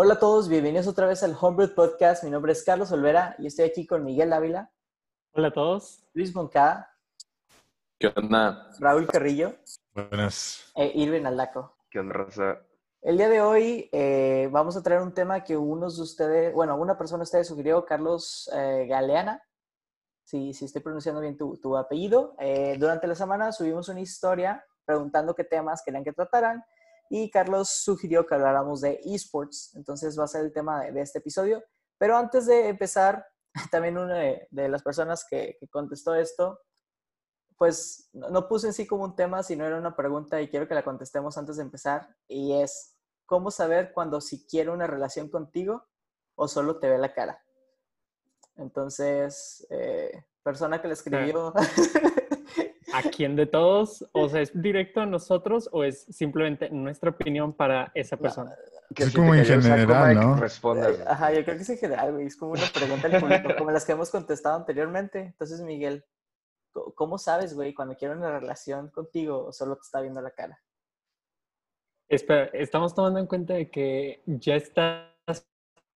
Hola a todos, bienvenidos otra vez al Homebrew Podcast. Mi nombre es Carlos Olvera y estoy aquí con Miguel Ávila, Hola a todos. Luis Moncada, ¿Qué onda? Raúl Carrillo Buenas. e Irvin Aldaco. ¿Qué onda? El día de hoy eh, vamos a traer un tema que unos de ustedes, bueno, una persona de ustedes sugirió, Carlos eh, Galeana, si, si estoy pronunciando bien tu, tu apellido. Eh, durante la semana subimos una historia preguntando qué temas querían que trataran y Carlos sugirió que habláramos de esports, entonces va a ser el tema de, de este episodio. Pero antes de empezar, también una de, de las personas que, que contestó esto, pues no, no puse en sí como un tema, sino era una pregunta y quiero que la contestemos antes de empezar. Y es, ¿cómo saber cuando si quiere una relación contigo o solo te ve la cara? Entonces, eh, persona que le escribió... ¿A quién de todos? O sea, ¿es directo a nosotros o es simplemente nuestra opinión para esa persona? Es como en general, ¿no? Respondas. Ajá, yo creo que es en general, güey. Es como una pregunta al público, como las que hemos contestado anteriormente. Entonces, Miguel, ¿cómo sabes, güey, cuando quiere una relación contigo o solo te está viendo la cara? Espera, ¿estamos tomando en cuenta de que ya estás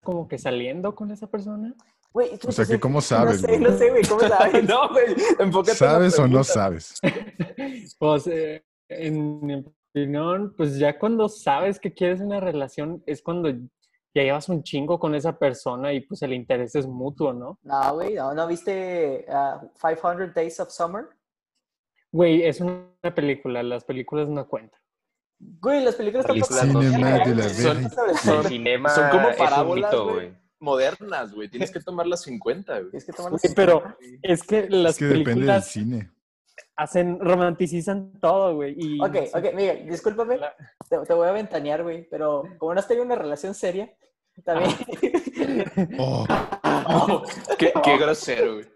como que saliendo con esa persona? Güey, tú- O sea, que ¿cómo No sabes, sé, güey? no sé, güey, ¿cómo sabes? no, güey, enfócate en ¿Sabes o no sabes? Pues, eh, en mi opinión, pues ya cuando sabes que quieres una relación es cuando ya llevas un chingo con esa persona y pues el interés es mutuo, ¿no? No, güey, no, ¿no viste ah, 500 Days of Summer? Güey, es una película, las películas no cuentan. Güey, las películas están Películas. Cinema de la están Son- establecidas. cinema Son como es un parábolas, güey. Modernas, güey. Tienes que tomar las 50, güey. Tienes que tomar las- pero es que las Es que depende del películas cine. hacen, romanticizan todo, güey. Y Ok, ok, Miguel, discúlpame, te, te voy a ventanear, güey, pero como no has tenido una relación seria, también... Oh, Oh, qué, qué grosero, güey.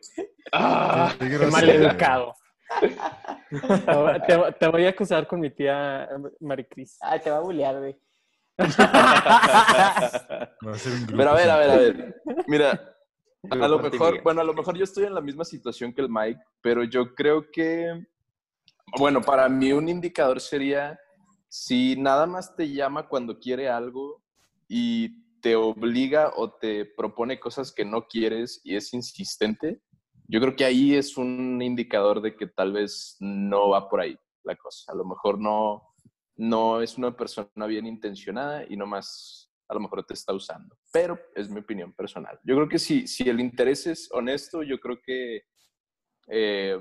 Ah, qué Qué grosero, mal güey. educado. te, te voy a acusar con mi tía Maricris. Ay, te va a bullear, güey. Va a ser un grupo Pero a ver, a ver, a ver. Mira, a lo mejor, bueno, a lo mejor yo estoy en la misma situación que el Mike, pero yo creo que, bueno, para mí un indicador sería si nada más te llama cuando quiere algo y te obliga o te propone cosas que no quieres y es insistente, yo creo que ahí es un indicador de que tal vez no va por ahí la cosa. A lo mejor no, no es una persona bien intencionada y nomás a lo mejor te está usando. Pero es mi opinión personal. Yo creo que si, si el interés es honesto, yo creo que eh,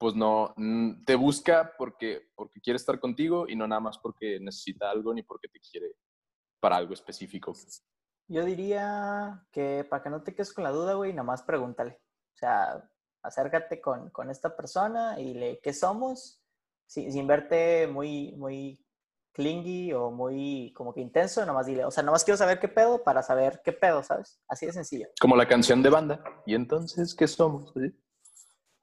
pues no, mm, te busca porque, porque quiere estar contigo y no nada más porque necesita algo ni porque te quiere para algo específico. Yo diría que para que no te quedes con la duda, güey, nada más pregúntale. O sea, acércate con, con esta persona y le, ¿qué somos? Sin, sin verte muy, muy clingy o muy como que intenso, nada más dile, o sea, nada más quiero saber qué pedo para saber qué pedo, ¿sabes? Así de sencillo. Como la canción de banda. ¿Y entonces qué somos? ¿Sí?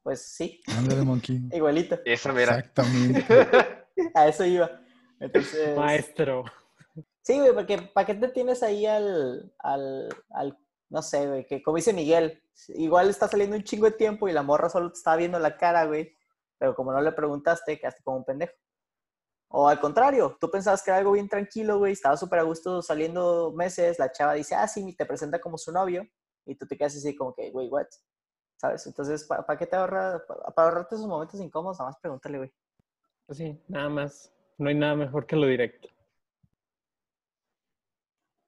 Pues sí, Ándale, monkey. igualito. Esa mera. Exactamente. A eso iba. Entonces, Maestro. sí, güey, porque ¿para qué te tienes ahí al, al, al, no sé, güey, que como dice Miguel, igual está saliendo un chingo de tiempo y la morra solo te está viendo la cara, güey, pero como no le preguntaste, quedaste como un pendejo. O al contrario, tú pensabas que era algo bien tranquilo, güey, estaba súper a gusto saliendo meses, la chava dice, ah, sí, te presenta como su novio, y tú te quedas así como que, güey, what? ¿Sabes? Entonces, ¿para qué te ahorras? Para ahorrarte esos momentos incómodos, nada más pregúntale, güey. Pues sí, nada más. No hay nada mejor que lo directo.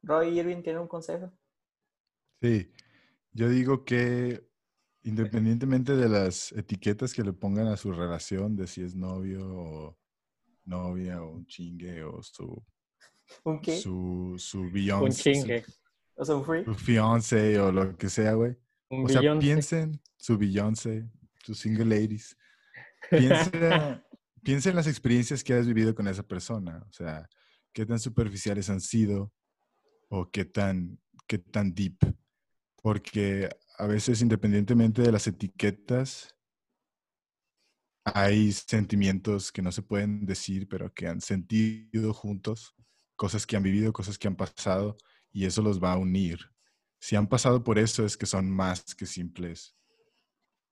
Roy Irving tiene un consejo. Sí, yo digo que independientemente de las etiquetas que le pongan a su relación, de si es novio o novia o un chingue o su, ¿Un qué? su, su Un Beyoncé, su- chingue. O sea, un free. su fiance o lo que sea, güey. Un O sea, billón. piensen su Beyoncé, sus single ladies. Piensa, piensa en las experiencias que has vivido con esa persona. O sea, qué tan superficiales han sido o qué tan, qué tan deep. Porque a veces, independientemente de las etiquetas, hay sentimientos que no se pueden decir, pero que han sentido juntos, cosas que han vivido, cosas que han pasado, y eso los va a unir. Si han pasado por eso, es que son más que simples,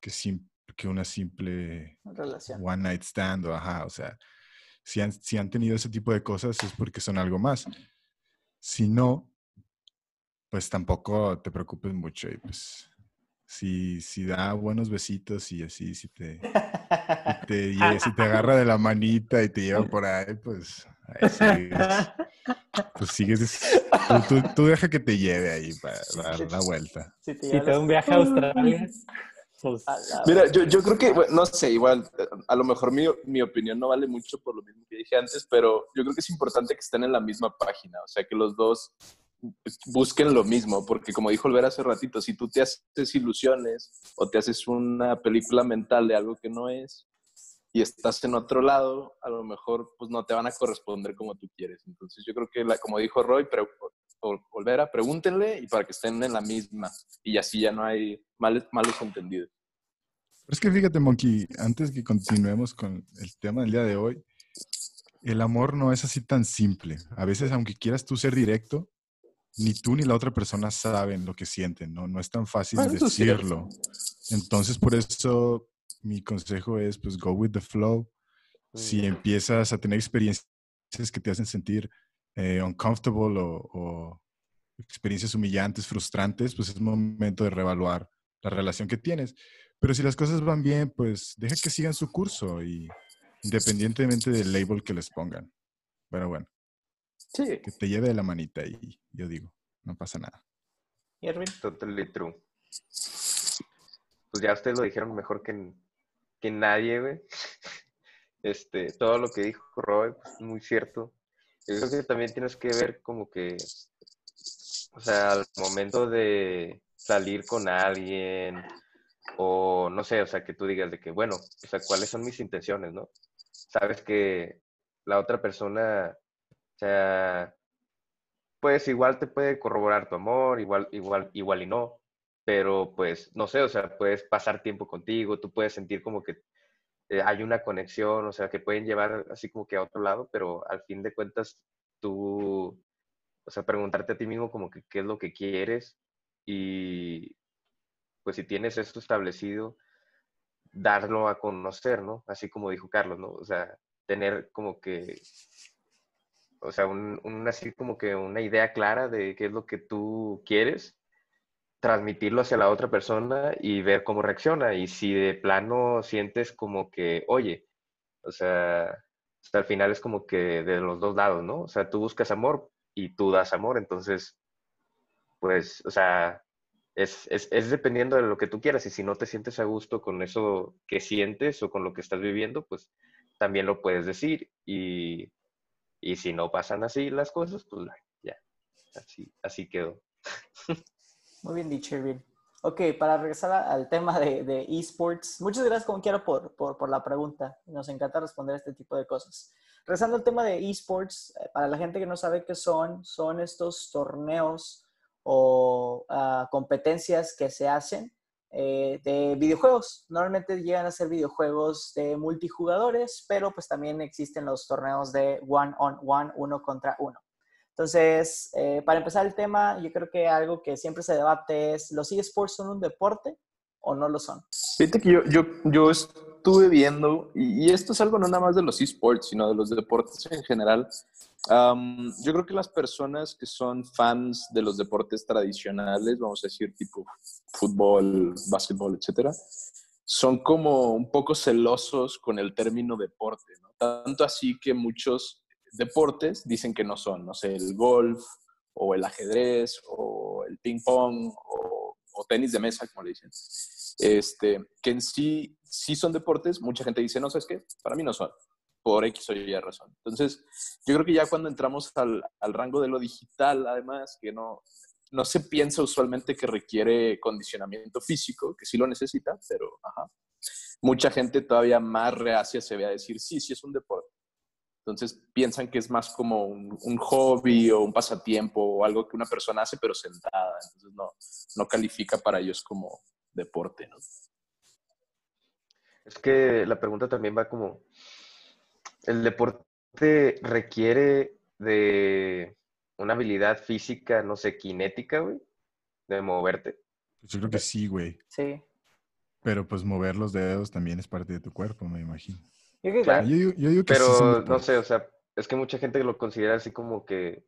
que, sim- que una simple Relación. one night stand, o ajá, o sea, si han, si han tenido ese tipo de cosas es porque son algo más. Si no, pues tampoco te preocupes mucho y pues si, si da buenos besitos y así, si te, si te, lle- si te agarra de la manita y te lleva por ahí, pues ahí sigues. Pues sigues. Tú, tú- tú deja que te lleve ahí para, dar la vuelta. Si te Si llevas te da un viaje a Australia, pues Mira, yo, yo creo que, bueno, no sé, igual, eh, a lo mejor mi, mi opinión no vale mucho por lo mismo que dije antes, pero yo creo que es importante que estén en la misma página, o sea, que los dos pues, busquen lo mismo, porque como dijo Olvera hace ratito, si tú te haces ilusiones o te haces una película mental de algo que no es y estás en otro lado, a lo mejor pues no te van a corresponder como tú quieres. Entonces yo creo que, la, como dijo Roy, pre- o- Olvera, pregúntenle y para que estén en la misma y así ya no hay males, malos entendidos. Pero es que fíjate, Monkey, antes que continuemos con el tema del día de hoy, el amor no es así tan simple. A veces, aunque quieras tú ser directo, ni tú ni la otra persona saben lo que sienten, ¿no? No es tan fácil Bueno, decirlo. Entonces, por eso mi consejo es, pues, go with the flow. Si empiezas a tener experiencias que te hacen sentir eh, uncomfortable o, o experiencias humillantes, frustrantes, pues es momento de reevaluar la relación que tienes. Pero si las cosas van bien, pues deja que sigan su curso y independientemente del label que les pongan. Pero bueno, Sí. que te lleve de la manita y yo digo, no pasa nada. Irving. Totally true. Pues ya ustedes lo dijeron mejor que, que nadie, güey. Este, todo lo que dijo Roy, pues, muy cierto. Yo creo que también tienes que ver como que, o sea, al momento de salir con alguien, o no sé, o sea, que tú digas de que, bueno, o sea, ¿cuáles son mis intenciones, no? Sabes que la otra persona, o sea, pues igual te puede corroborar tu amor, igual, igual, igual y no, pero pues no sé, o sea, puedes pasar tiempo contigo, tú puedes sentir como que eh, hay una conexión, o sea, que pueden llevar así como que a otro lado, pero al fin de cuentas tú, o sea, preguntarte a ti mismo como que qué es lo que quieres y pues si tienes esto establecido, darlo a conocer, ¿no? Así como dijo Carlos, ¿no? O sea, tener como que o sea, un, así como que una idea clara de qué es lo que tú quieres, transmitirlo hacia la otra persona y ver cómo reacciona. Y si de plano sientes como que, oye, o sea, sea, al final es como que de los dos lados, ¿no? O sea, tú buscas amor y tú das amor, entonces, pues, o sea, es, es, es dependiendo de lo que tú quieras y si no te sientes a gusto con eso que sientes o con lo que estás viviendo, pues también lo puedes decir y, y si no pasan así las cosas, pues ya, así, así quedó. Muy bien dicho, Irving. Ok, para regresar al tema de, esports, muchas gracias como quiero por, por, por la pregunta. Nos encanta responder este tipo de cosas. Regresando al tema de esports, eh, para la gente que no sabe qué son, son estos torneos o ah, competencias que se hacen eh, de videojuegos. Normalmente llegan a ser videojuegos de multijugadores, pero pues también existen los torneos de one on one, uno contra uno. Entonces, eh, para empezar el tema, yo creo que algo que siempre se debate es, ¿los eSports son un deporte o no lo son? Fíjate que yo, yo, yo estuve viendo, y, y esto es algo no nada más de los esports, sino de los deportes en general. Am, yo creo que las personas que son fans de los deportes tradicionales, vamos a decir tipo fútbol, básquetbol, etcétera, son como un poco celosos con el término deporte, ¿no? Tanto así que muchos deportes dicen que no son, no sé, el golf o el ajedrez o el ping pong o, o tenis de mesa, como le dicen. Este, que en sí, sí son deportes, mucha gente dice, no, ¿sabes qué? Para mí no son, por X o Y razón. Entonces, yo creo que ya cuando entramos al, al rango de lo digital, además, que no, no se piensa usualmente que requiere condicionamiento físico, que sí lo necesita, pero ajá. Mucha gente todavía más reacia se ve a decir, sí, sí es un deporte. Entonces piensan que es más como un, un, hobby o un pasatiempo o algo que una persona hace pero sentada. Entonces no, no califica para ellos como deporte. ¿no? Es que la pregunta también va como, ¿el deporte requiere de una habilidad física, no sé, cinética, güey? De moverte. Pues yo creo que sí, güey. Sí. Pero pues mover los dedos también es parte de tu cuerpo, me imagino. Yo, creo que Claro. Yo, digo- yo digo que sí Pero no sé, o sea, es que mucha gente lo considera así como que,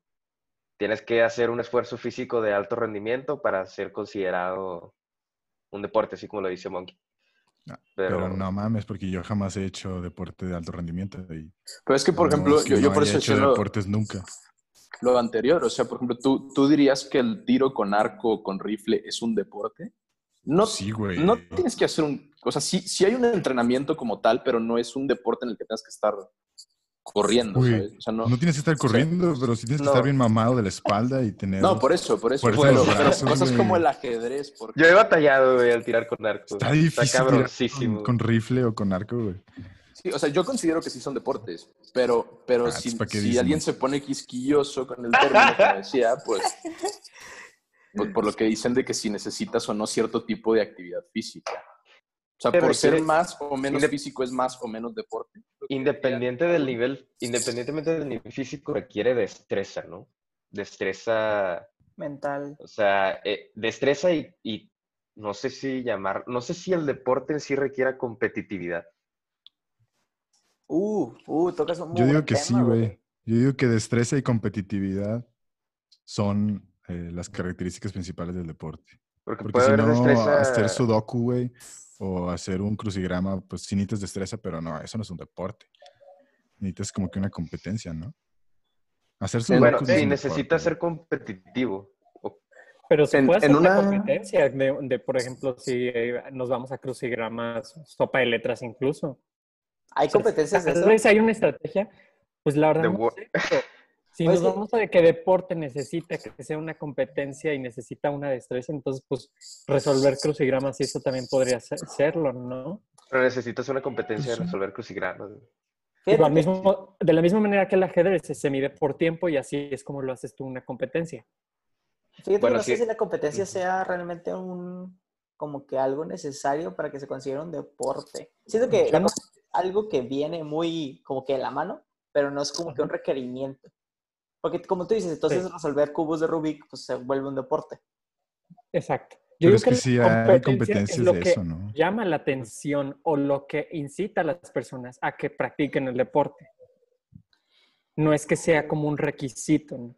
tienes que hacer un esfuerzo físico de alto rendimiento para ser considerado un deporte, así como lo dice Monkey. No, Pero, Pero no mames, porque yo jamás he hecho deporte de alto rendimiento. Y Pero es que, por no, ejemplo, es que yo, yo no por eso hecho decía lo, deportes nunca. lo anterior. O sea, por ejemplo, ¿tú, ¿tú dirías que el tiro con arco o con rifle es un deporte? No, Sí, güey. no tienes que hacer un... O sea, sí, sí hay un entrenamiento como tal, pero no es un deporte en el que tengas que estar corriendo, ¿sabes? O sea, no... No tienes que estar corriendo, pero sí tienes que No. estar bien mamado de la espalda y tener. No, por eso, por eso. En los pero brazos, cosas como el ajedrez, porque... Yo he batallado, güey, al tirar con arco. Está difícil cabroncísimo. con, con rifle o con arco, güey. Sí, o sea, yo considero que sí son deportes, pero, pero Ah, si, ¿pa' qué si alguien se pone quisquilloso con el término que decía, pues, pues por lo que dicen de que si necesitas o no cierto tipo de actividad física. O sea, Pero por ser más o menos físico es más o menos deporte. Independiente del nivel, independientemente del nivel físico, requiere destreza, ¿no? Destreza, Mental. o sea, eh, destreza y, y no sé si llamar, no sé si el deporte en sí requiera competitividad. Uh, uh, tocas un muy Yo digo buen que tema, sí, güey. Yo digo que destreza y competitividad son eh, las características principales del deporte. Porque, Porque puede si haber no, destreza. hacer sudoku, güey, o hacer un crucigrama, pues sí necesitas destreza, pero no, eso no es un deporte. Necesitas como que una competencia, ¿no? Hacer sudoku Bueno, sí, necesitas ser competitivo. Pero se En- puede hacer en una una- competencia de, de, por ejemplo, si eh, nos vamos a crucigramas, sopa de letras incluso. ¿Hay competencias de eso? hay una estrategia, pues la verdad The no wo- sé, pero si Pues nos sí. vamos a de que deporte necesita que sea una competencia y necesita una destreza, entonces pues resolver crucigramas y eso también podría ser- serlo, ¿no? Pero necesitas una competencia de Sí. resolver crucigramas. Al mismo- de la misma manera que el ajedrez se, mide por tiempo y así es como lo haces tú una competencia. Fíjate Bueno, no sé si la competencia sea realmente un como que algo necesario para que se considere un deporte. Siento que no- algo que viene muy como que de la mano, pero no es como que un requerimiento. Porque como tú dices, entonces Sí. resolver cubos de Rubik pues se vuelve un deporte. Exacto. Pero digo es que la sí hay competencia competencias es lo de que eso, ¿no? llama la atención o lo que incita a las personas a que practiquen el deporte. No es que sea como un requisito. ¿no?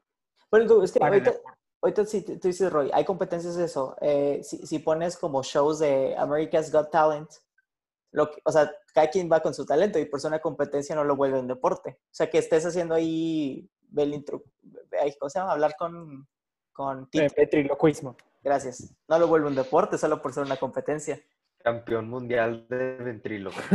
Bueno, tú, es que ahorita, ahorita sí, tú dices, Roy, hay competencias de eso. Eh, si, si pones como shows de America's Got Talent, lo que- o sea, cada quien va con su talento y por eso una competencia no lo vuelve un deporte. O sea, que estés haciendo ahí, ay, ¿cómo se llama? Hablar con, con Eh, Tito. Ventriloquismo. Gracias. No lo vuelve un deporte solo por ser una competencia. Campeón mundial de ventríloco.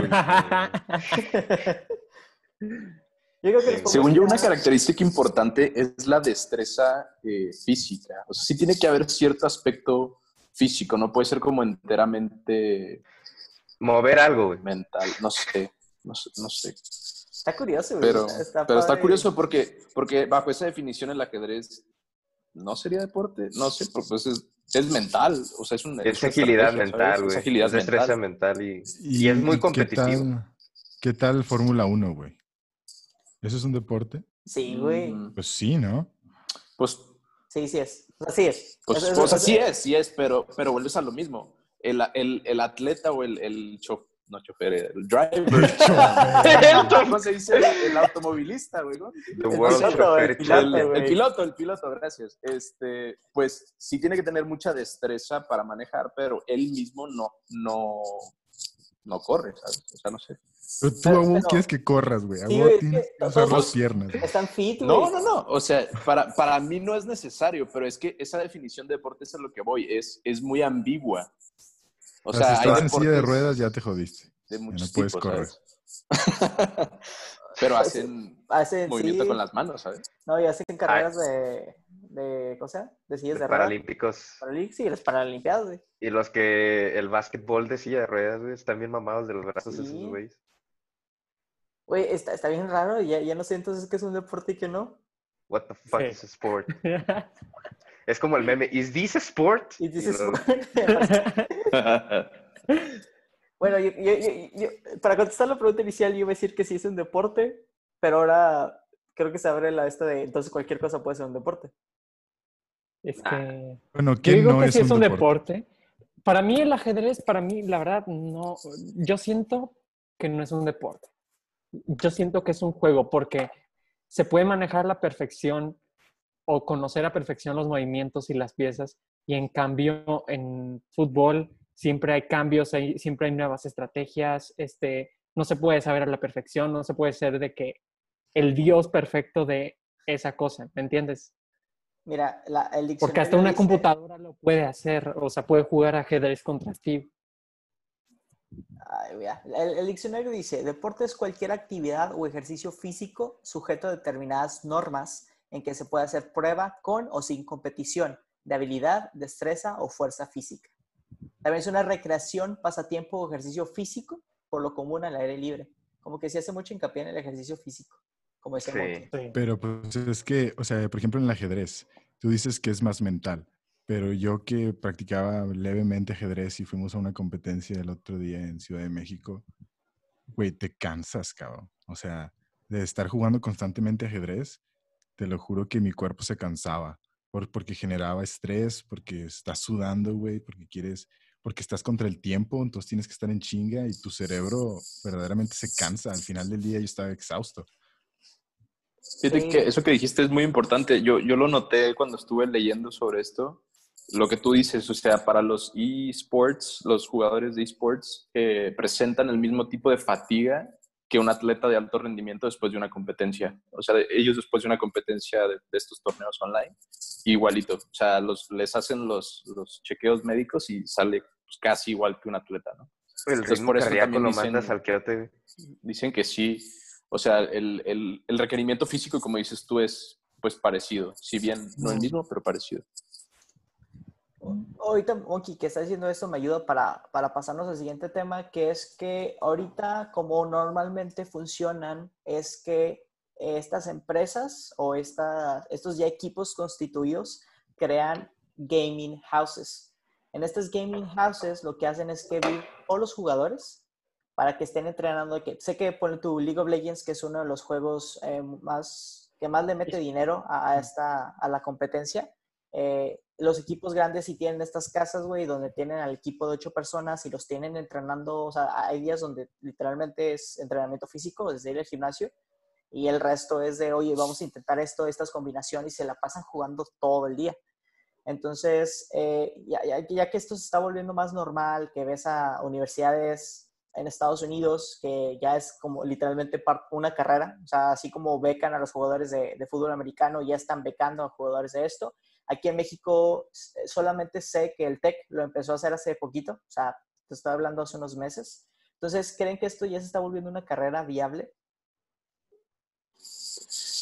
Yo creo que les Sí. pongo Según yo, una característica importante es la destreza eh, física. O sea, sí tiene que haber cierto aspecto físico, no puede ser como enteramente Mover algo, güey. mental, no sé, no sé, no sé. Está curioso, güey. Pero, pero está curioso porque, porque bajo esa definición el ajedrez no sería deporte, no sé, porque pues es, es mental, o sea, es un Es agilidad mental, güey. Es agilidad Es destreza mental. mental y, y es muy ¿Qué competitivo. tal, qué tal Fórmula 1, güey? ¿Eso es un deporte? Sí, güey. Mm, Pues sí, ¿no? Pues, Sí, sí es. Así es. pues, pues así es, sí es, pero, pero vuelves a lo mismo. El, el, el atleta o el, el chofer, no chofer, el driver. ¿Cómo se dice? El automovilista, güey. El piloto, el piloto, El, Challenge. el güey. piloto, el piloto, gracias. Este, pues sí tiene que tener mucha destreza para manejar, pero él mismo no, no, no corre, ¿sabes? O sea, no sé. Pero tú Pero- aún pero- quieres que corras, güey. Sí, Aún güey, es tienes que usar las piernas. Están fit, güey. No, no, no. O sea, para, para mí no es necesario, pero es que esa definición de deporte es a lo que voy. Es, es muy ambigua. O sea, sea, si hay estás en silla de ruedas, ya te jodiste. de muchos no puedes tipos, correr. ¿sabes? pero hacen Hacen, movimiento sí. con las manos, ¿sabes? No, y hacen carreras de, de, ¿cómo se llama? De sillas Los de ruedas. Paralímpicos. Paralí- Sí, las Paralimpiadas, güey. Y los que el básquetbol de silla de ruedas, güey, están bien mamados de los brazos Sí. esos güeyes. Güey, está, está bien raro. Ya, ya no sé entonces qué es un deporte y qué no. What the fuck Sí. is a sport? Es como el meme, ¿is this a sport? Y dices, luego, bueno, yo, yo- yo- yo- para contestar la pregunta inicial, yo iba a decir que sí es un deporte, pero ahora creo que se abre la esta de entonces cualquier cosa puede ser un deporte. Es que... Bueno, Yo ¿quién digo no que es sí es un un deporte? deporte. Para mí el ajedrez, para mí, la verdad, no. Yo siento que no es un deporte. Yo siento que es un juego porque se puede manejar a la perfección o conocer a perfección los movimientos y las piezas. Y en cambio, en fútbol siempre hay cambios, hay, siempre hay nuevas estrategias, este, no se puede saber a la perfección, no se puede ser de que el Dios perfecto de esa cosa, ¿me entiendes? Mira, la, el diccionario Porque hasta una dice- computadora lo puede hacer, o sea, puede jugar ajedrez contra Steve. Ay, vea. El, el diccionario dice, deporte es cualquier actividad o ejercicio físico sujeto a determinadas normas en que se puede hacer prueba con o sin competición de habilidad, destreza o fuerza física. También es una recreación, pasatiempo o ejercicio físico, por lo común al aire libre. Como que se hace mucho hincapié en el ejercicio físico, como decía Sí. Pero pues es que, o sea, por ejemplo en el ajedrez, tú dices que es más mental, pero yo que practicaba levemente ajedrez y fuimos a una competencia el otro día en Ciudad de México, güey, te cansas, cabrón. O sea, de estar jugando constantemente ajedrez, te lo juro que mi cuerpo se cansaba, por, porque generaba estrés, porque estás sudando, güey, porque quieres, porque estás contra el tiempo, entonces tienes que estar en chinga y tu cerebro verdaderamente se cansa. Al final del día yo estaba exhausto. Fíjate Sí. que eso que dijiste es muy importante. Yo, yo lo noté cuando estuve leyendo sobre esto. Lo que tú dices, o sea, para los esports, los jugadores de esports eh, presentan el mismo tipo de fatiga que un atleta de alto rendimiento después de una competencia. O sea, ellos después de una competencia de, de estos torneos online, igualito. O sea, los, les hacen los, los chequeos médicos y sale pues, casi igual que un atleta, ¿no? El Entonces, ritmo por eso cardíaco lo dicen- mandas al quiote. dicen que sí. O sea, el, el, el requerimiento físico, como dices tú, es pues parecido. Si bien no el mismo, pero parecido. Ahorita, Monkey, que está diciendo esto, me ayuda para, para pasarnos al siguiente tema, que es que ahorita, como normalmente funcionan, es que estas empresas o esta, estos ya equipos constituidos crean gaming houses. En estas gaming houses lo que hacen es que vi todos los jugadores para que estén entrenando. Que, sé que pone tu League of Legends, que es uno de los juegos eh, más que más le mete dinero a, a esta, a la competencia. Eh, los equipos grandes sí tienen estas casas, güey, donde tienen al equipo de ocho personas y los tienen entrenando, o sea, hay días donde literalmente es entrenamiento físico, desde ir al gimnasio, y el resto es de, oye, vamos a intentar esto, estas combinaciones, y se la pasan jugando todo el día. Entonces, eh, ya, ya, que esto se está volviendo más normal, que ves a universidades en Estados Unidos, que ya es como literalmente una carrera, o sea, así como becan a los jugadores de, de fútbol americano, ya están becando a jugadores de esto. Aquí en México s- solamente sé que el TEC lo empezó a hacer hace poquito, o sea, te estoy hablando hace unos meses. Entonces, ¿creen que esto ya se está volviendo una carrera viable?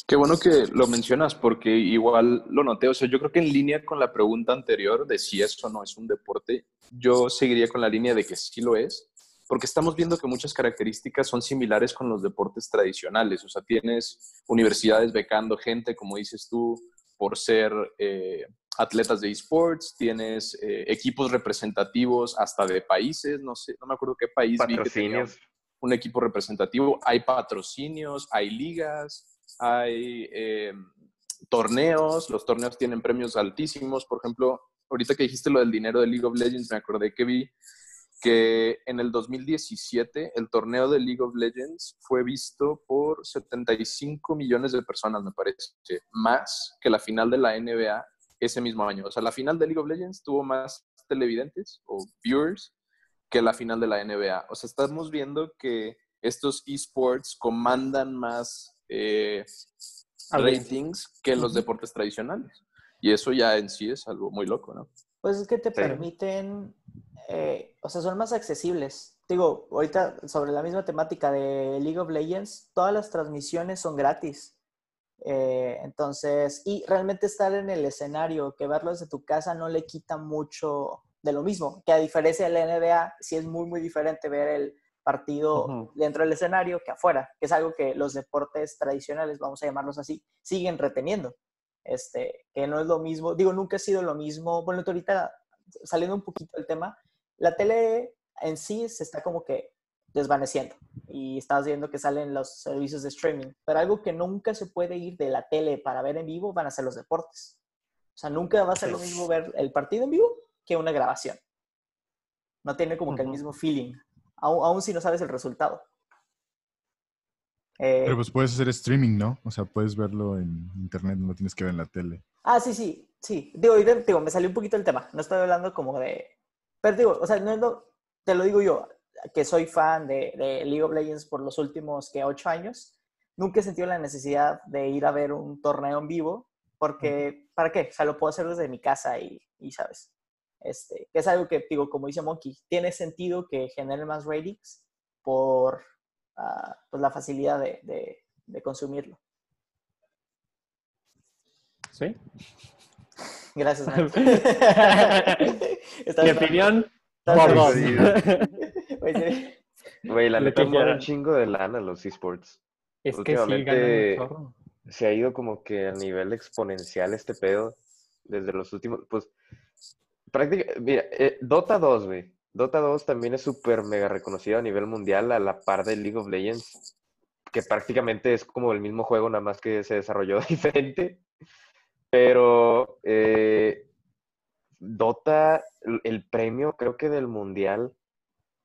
Qué bueno que lo mencionas porque igual lo noté. O sea, yo creo que en línea con la pregunta anterior de si eso no es un deporte, yo seguiría con la línea de que sí lo es, porque estamos viendo que muchas características son similares con los deportes tradicionales. O sea, tienes universidades becando gente, como dices tú, por ser eh, atletas de esports, tienes eh, equipos representativos hasta de países, no sé, no me acuerdo qué país vi que Patrocinios. un equipo representativo, hay patrocinios, hay ligas, hay eh, torneos, los torneos tienen premios altísimos. Por ejemplo, ahorita que dijiste lo del dinero de League of Legends, me acordé que vi que en el 2017 el torneo de League of Legends fue visto por 75 millones de personas, me parece, más que la final de la NBA ese mismo año. O sea, la final de League of Legends tuvo más televidentes o viewers que la final de la NBA. O sea, estamos viendo que estos esports comandan más eh, ratings que los deportes tradicionales. Y eso ya en sí es algo muy loco, ¿no? Pues es que te Sí. permiten, eh, o sea, son más accesibles. Digo, ahorita sobre la misma temática de League of Legends, todas las transmisiones son gratis. Eh, entonces, y realmente estar en el escenario, que verlo desde tu casa no le quita mucho de lo mismo, que a diferencia de la NBA, sí es muy, muy diferente ver el partido Ujú. dentro del escenario que afuera, que es algo que los deportes tradicionales, vamos a llamarlos así, siguen reteniendo. Este, que no es lo mismo, digo, nunca ha sido lo mismo. Bueno, ahorita, saliendo un poquito del tema, la tele en sí se está como que desvaneciendo y estás viendo que salen los servicios de streaming, pero algo que nunca se puede ir de la tele para ver en vivo van a ser los deportes. O sea, nunca va a ser lo mismo ver el partido en vivo que una grabación. No tiene como que el mismo feeling, aun, aun si no sabes el resultado. Eh, Pero pues puedes hacer streaming, ¿no? O sea, puedes verlo en internet, no lo tienes que ver en la tele. Ah, sí, sí, sí. Digo, digo, me salió un poquito el tema. No estoy hablando como de... Pero digo, o sea, no es lo- te lo digo yo, que soy fan de, de League of Legends por los últimos, que Ocho años. Nunca he sentido la necesidad de ir a ver un torneo en vivo, porque, ¿para qué? O sea, lo puedo hacer desde mi casa y, y ¿sabes? Este, es algo que, digo, como dice Monkey, tiene sentido que genere más ratings por pues la facilidad de, de- de consumirlo. ¿Sí? Gracias. Estás Mi opinión. Güey. Güey, la neta quieran. un chingo de lana los esports. Es que sí, Últimamente- ganan un chorro. Se ha ido como que a nivel exponencial este pedo desde los últimos, pues, prácticamente, mira, eh, Dota 2, güey. Dota 2 también es súper mega reconocido a nivel mundial a la par de League of Legends, que prácticamente es como el mismo juego, nada más que se desarrolló diferente. Pero eh, Dota, el- premio creo que del mundial,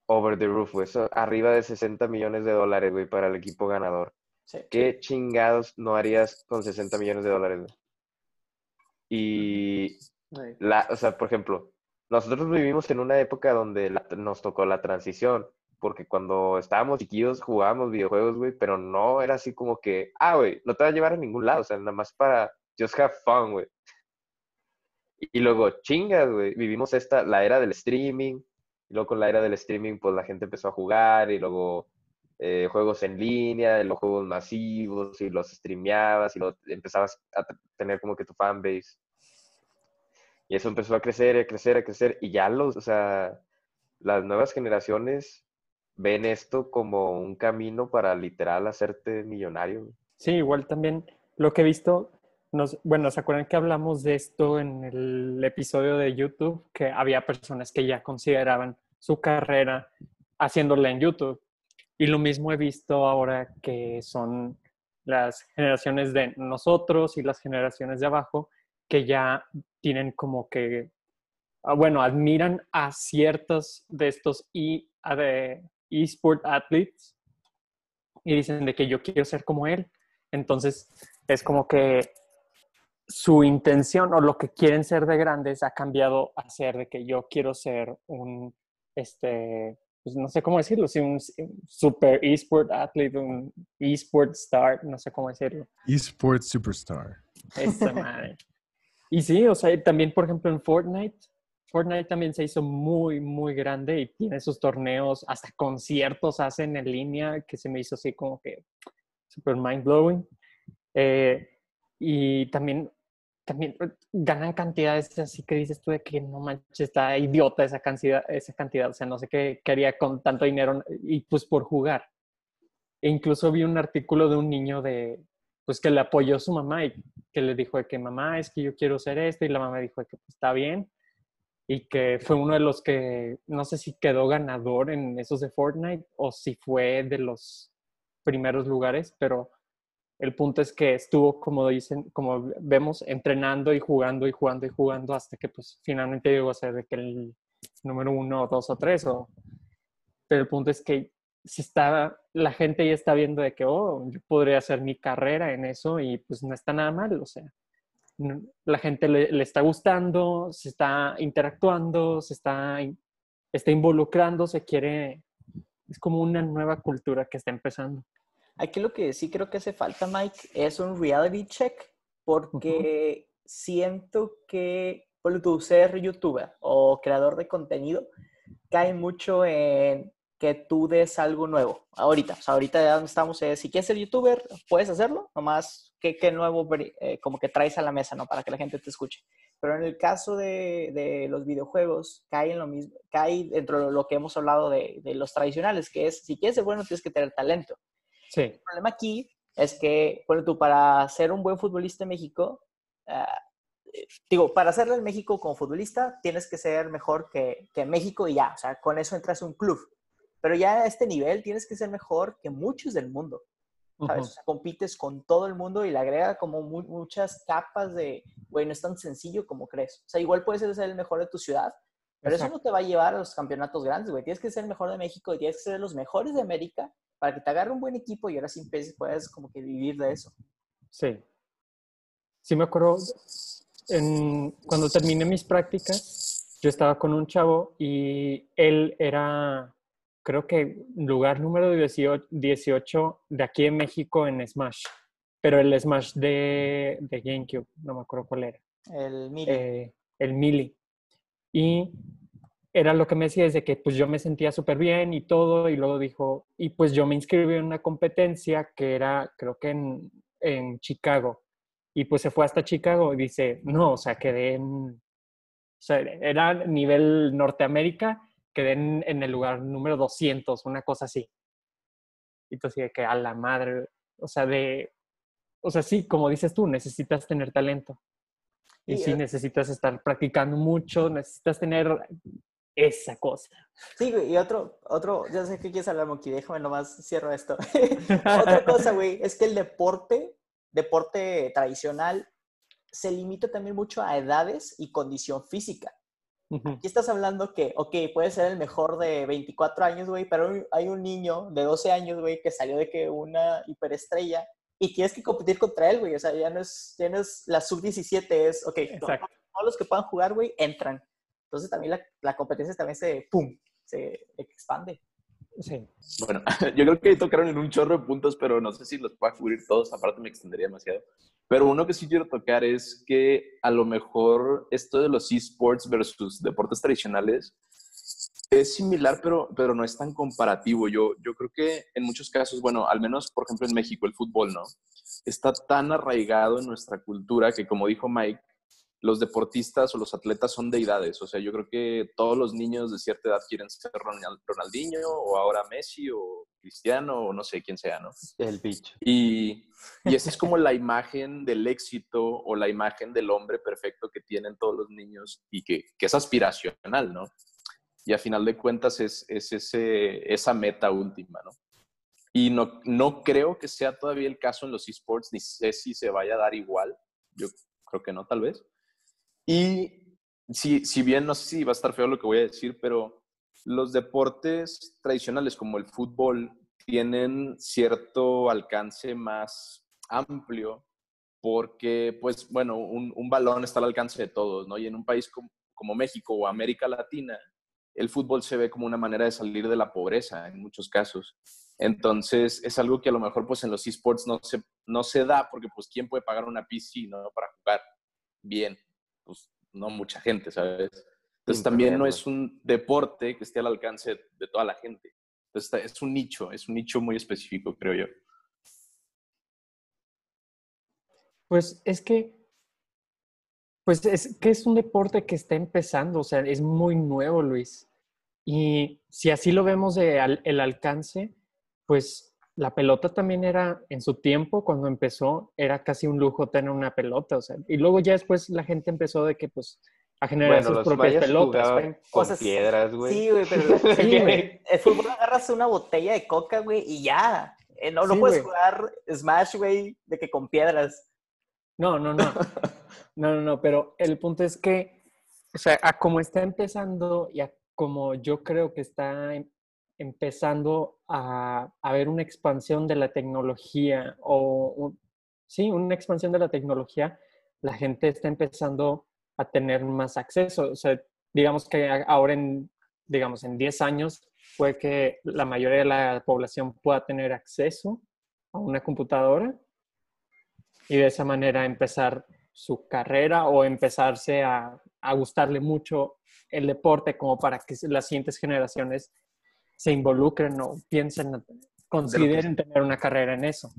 over the roof, güey, eso, arriba de 60 millones de dólares, güey, para el equipo ganador. Sí. ¿Qué chingados no harías con 60 millones de dólares? güey? Y, Sí. la, o sea, por ejemplo, nosotros vivimos en una época donde la- nos tocó la transición, porque cuando estábamos chiquillos jugábamos videojuegos, güey, pero no era así como que, ah, güey, no te va a llevar a ningún lado, o sea, nada más para just have fun, güey. Y, luego, chingas, güey, vivimos esta, la era del streaming, y luego con la era del streaming, pues la gente empezó a jugar, y luego eh, juegos en línea, los juegos masivos, y los streameabas, y lo empezabas a tener como que tu fanbase. Y eso empezó a crecer, a crecer, a crecer, y ya los, o sea, las nuevas generaciones ven esto como un camino para literal hacerte millonario. Sí, igual también lo que he visto, nos, bueno, ¿se acuerdan que hablamos de esto en el episodio de YouTube? Que había personas que ya consideraban su carrera haciéndola en YouTube. Y lo mismo he visto ahora que son las generaciones de nosotros y las generaciones de abajo que ya tienen como que, ah, bueno, admiran a ciertos de estos e- eSport athletes y dicen de que yo quiero ser como él. Entonces, es como que su intención o lo que quieren ser de grandes ha cambiado a ser de que yo quiero ser un, este, pues no sé cómo decirlo, si un, super esport athlete, un esport star, no sé cómo decirlo. Esports Superstar. Esa madre. Y sí, o sea, también, por ejemplo, en Fortnite, Fortnite también se hizo muy, muy grande y tiene sus torneos, hasta conciertos hacen en línea, que se me hizo así como que super mind blowing. y también, también eh, ganan cantidades así que dices tú de que no manches, está idiota esa cantidad, esa cantidad, o sea, no sé qué, qué haría con tanto dinero y pues por jugar. E incluso vi un artículo de un niño de, pues que le apoyó su mamá y que le dijo de que mamá, es que yo quiero ser esto y la mamá dijo de que pues, está bien y que fue uno de los que no sé si quedó ganador en esos de Fortnite o si fue de los primeros lugares, pero el punto es que estuvo, como dicen, como vemos, entrenando y jugando y jugando y jugando hasta que pues finalmente llegó a ser de que el número uno, dos o tres. O... Pero el punto es que si está, la gente ya está viendo de que, oh, yo podría hacer mi carrera en eso y pues no está nada mal, o sea, la gente le, le está gustando, se está interactuando, se está, está involucrando, se quiere, es como una nueva cultura que está empezando. Aquí lo que sí creo que hace falta, Mike, es un reality check, porque siento que, por tu ser youtuber o creador de contenido, cae mucho en que tú des algo nuevo. Ahorita, o sea, ahorita ya donde estamos es, si quieres ser youtuber, puedes hacerlo, nomás qué, qué nuevo eh, como que traes a la mesa, ¿no? Para que la gente te escuche. Pero en el caso de, de los videojuegos, cae en lo mismo, cae dentro de lo que hemos hablado de, de los tradicionales, que es, si quieres ser bueno, tienes que tener talento. Sí, El problema aquí es que, bueno, tú para ser un buen futbolista en México, ah, eh, digo, para serlo en México como futbolista, tienes que ser mejor que, que México y ya, o sea, con eso entras a un club. Pero ya a este nivel tienes que ser mejor que muchos del mundo, ¿sabes? O sea, compites con todo el mundo y le agrega como mu- muchas capas de, güey, no es tan sencillo como crees. O sea, igual puedes ser el mejor de tu ciudad, Pero eso Exacto. no te va a llevar a los campeonatos grandes, güey. Tienes que ser el mejor de México y tienes que ser los mejores de América para que te agarre un buen equipo y ahora sí empieces, puedas como que vivir de eso. Sí. Sí me acuerdo, en- cuando terminé mis prácticas, yo estaba con un chavo y él era, creo que lugar número 18, 18 de aquí en México en Smash, pero el Smash de, de GameCube, no me acuerdo cuál era. El Miri. eh, el Mili. Y era lo que me decía desde que pues yo me sentía súper bien y todo, y luego dijo, y pues yo me inscribí en una competencia que era, creo que en, en Chicago, y pues se fue hasta Chicago y dice, no, o sea, quedé en, o sea, era nivel Norteamérica, quedé en, en el lugar número 200, una cosa así. Y entonces de que a la madre, o sea, de, o sea, sí, como dices tú, necesitas tener talento. Y Y, sí, eh, necesitas estar practicando mucho, necesitas tener esa cosa. Sí, güey, y otro, otro, ya sé que quieres hablar, Monkey, déjame nomás cierro esto. Otra cosa, güey, es que el deporte, deporte tradicional, se limita también mucho a edades y condición física. Aquí estás hablando que, ok, puede ser el mejor de 24 años, güey, pero hay un niño de 12 años, güey, que salió de que una hiperestrella y tienes que competir contra él, güey. O sea, ya no es, ya no es la sub-17, es, ok, to- Exacto. todos los que puedan jugar, güey, entran. Entonces también la, la competencia también se, pum, se expande. Sí. Bueno, yo creo que tocaron en un chorro de puntos, pero no sé si los pueda cubrir todos, aparte me extendería demasiado. Pero uno que sí quiero tocar es que a lo mejor esto de los esports versus deportes tradicionales es similar, pero, pero no es tan comparativo. Yo, yo creo que en muchos casos, bueno, al menos por ejemplo en México, el fútbol, ¿no? Está tan arraigado en nuestra cultura que, como dijo Mike, los deportistas o los atletas son deidades. O sea, yo creo que todos los niños de cierta edad quieren ser Ronald- Ronaldinho o ahora Messi o Cristiano o no sé quién sea, ¿no? El bicho. Y, y esa es como la imagen del éxito o la imagen del hombre perfecto que tienen todos los niños y que, que es aspiracional, ¿no? Y a final de cuentas es, es ese, esa meta última, ¿no? Y no, no creo que sea todavía el caso en los esports, ni sé si se vaya a dar igual. Yo creo que no, tal vez. Y si, si bien no sé si va a estar feo lo que voy a decir, pero los deportes tradicionales como el fútbol tienen cierto alcance más amplio porque, pues, bueno, un, un balón está al alcance de todos, ¿no? Y en un país como, como México o América Latina, el fútbol se ve como una manera de salir de la pobreza en muchos casos. Entonces, es algo que a lo mejor, pues, en los esports no se, no se da porque, pues, ¿quién puede pagar una PC, ¿no? Para jugar bien. Pues, no mucha gente, ¿sabes? Entonces, también no es un deporte que esté al alcance de toda la gente. Entonces, es un nicho, es un nicho muy específico, creo yo. Pues es que, pues es que es un deporte que está empezando, o sea, es muy nuevo, Luis. Y si así lo vemos de al- el alcance, pues la pelota también era, en su tiempo, cuando empezó, era casi un lujo tener una pelota, o sea, y luego ya después la gente empezó de que, pues, a generar Bueno, sus los propias pelotas. jugaban güey. con O sea, sí- piedras, güey. Sí, güey, pero Sí, güey. el fútbol agarras una botella de coca, güey, y ya. Eh, no, no Sí, puedes jugar Smash, güey, de que con piedras. No, no, no. No, no, no, pero el punto es que, o sea, a como está empezando y a como yo creo que está em- empezando a a haber una expansión de la tecnología o, un- sí, una expansión de la tecnología, la gente está empezando a tener más acceso. O sea, digamos que ahora en, digamos, en 10 años puede que la mayoría de la población pueda tener acceso a una computadora y de esa manera empezar su carrera o empezarse a, a gustarle mucho el deporte como para que las siguientes generaciones se involucren o piensen, consideren tener una carrera en eso.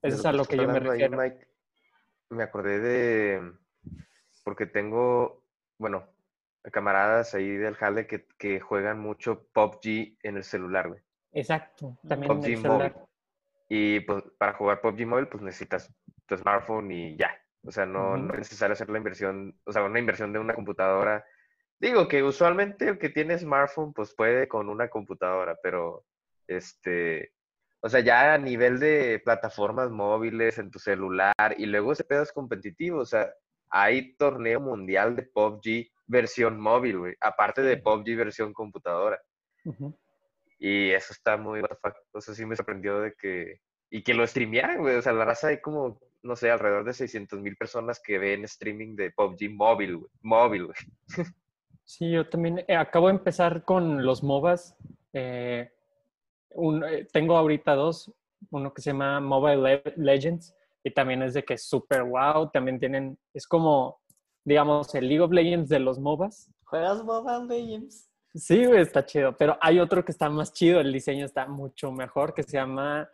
Eso es a lo que yo me ahí, refiero. Mike, me acordé de, porque tengo, bueno, camaradas ahí del Jale que, que juegan mucho PUBG en el celular, güey. Exacto, también en PUBG el móvil. celular. Y pues para jugar PUBG móvil, pues necesitas tu smartphone y ya. O sea, no, no es necesario hacer la inversión, o sea, una inversión de una computadora. Digo que usualmente el que tiene smartphone, pues puede con una computadora, pero este, o sea, ya a nivel de plataformas móviles en tu celular y luego ese pedo es competitivo, o sea, hay torneo mundial de PUBG versión móvil, güey. Aparte de PUBG versión computadora. Y eso está muy, what. O sea, sí me sorprendió de que... Y que lo streamearan, güey. O sea, la raza hay como, no sé, alrededor de 600 mil personas que ven streaming de PUBG móvil, güey. Móvil, güey. Sí, yo también eh, acabo de empezar con los MOBAs. eh, un- eh, tengo ahorita dos, uno que se llama Mobile Le- Legends y también es de que es súper wow, también tienen, es como, digamos, el League of Legends de los MOBAs. ¿Juegas Mobile Legends? Sí, güey, está chido, pero hay otro que está más chido, el diseño está mucho mejor, que se llama...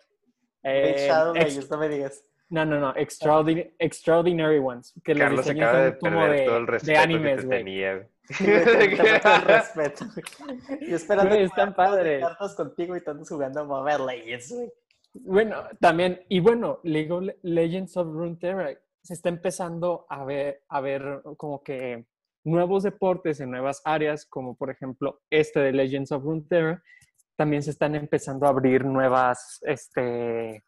Big eh, Shadow Ex- Legends, no me digas. no, no, no, Extraordinary, Extraordinary Ones, que los Carlos diseños acaba de como perder de, todo el de respeto que animes, te tenía. Sí, güey, te- te falta el respeto. Y esperando Güey, que están padres. cartas contigo y andas jugando Mobile Legends, güey. Bueno, también, y bueno, League of Le- Legends of Runeterra se está empezando a ver, a ver como que nuevos deportes en nuevas áreas, como por ejemplo este de Legends of Runeterra, también se están empezando a abrir nuevas, este,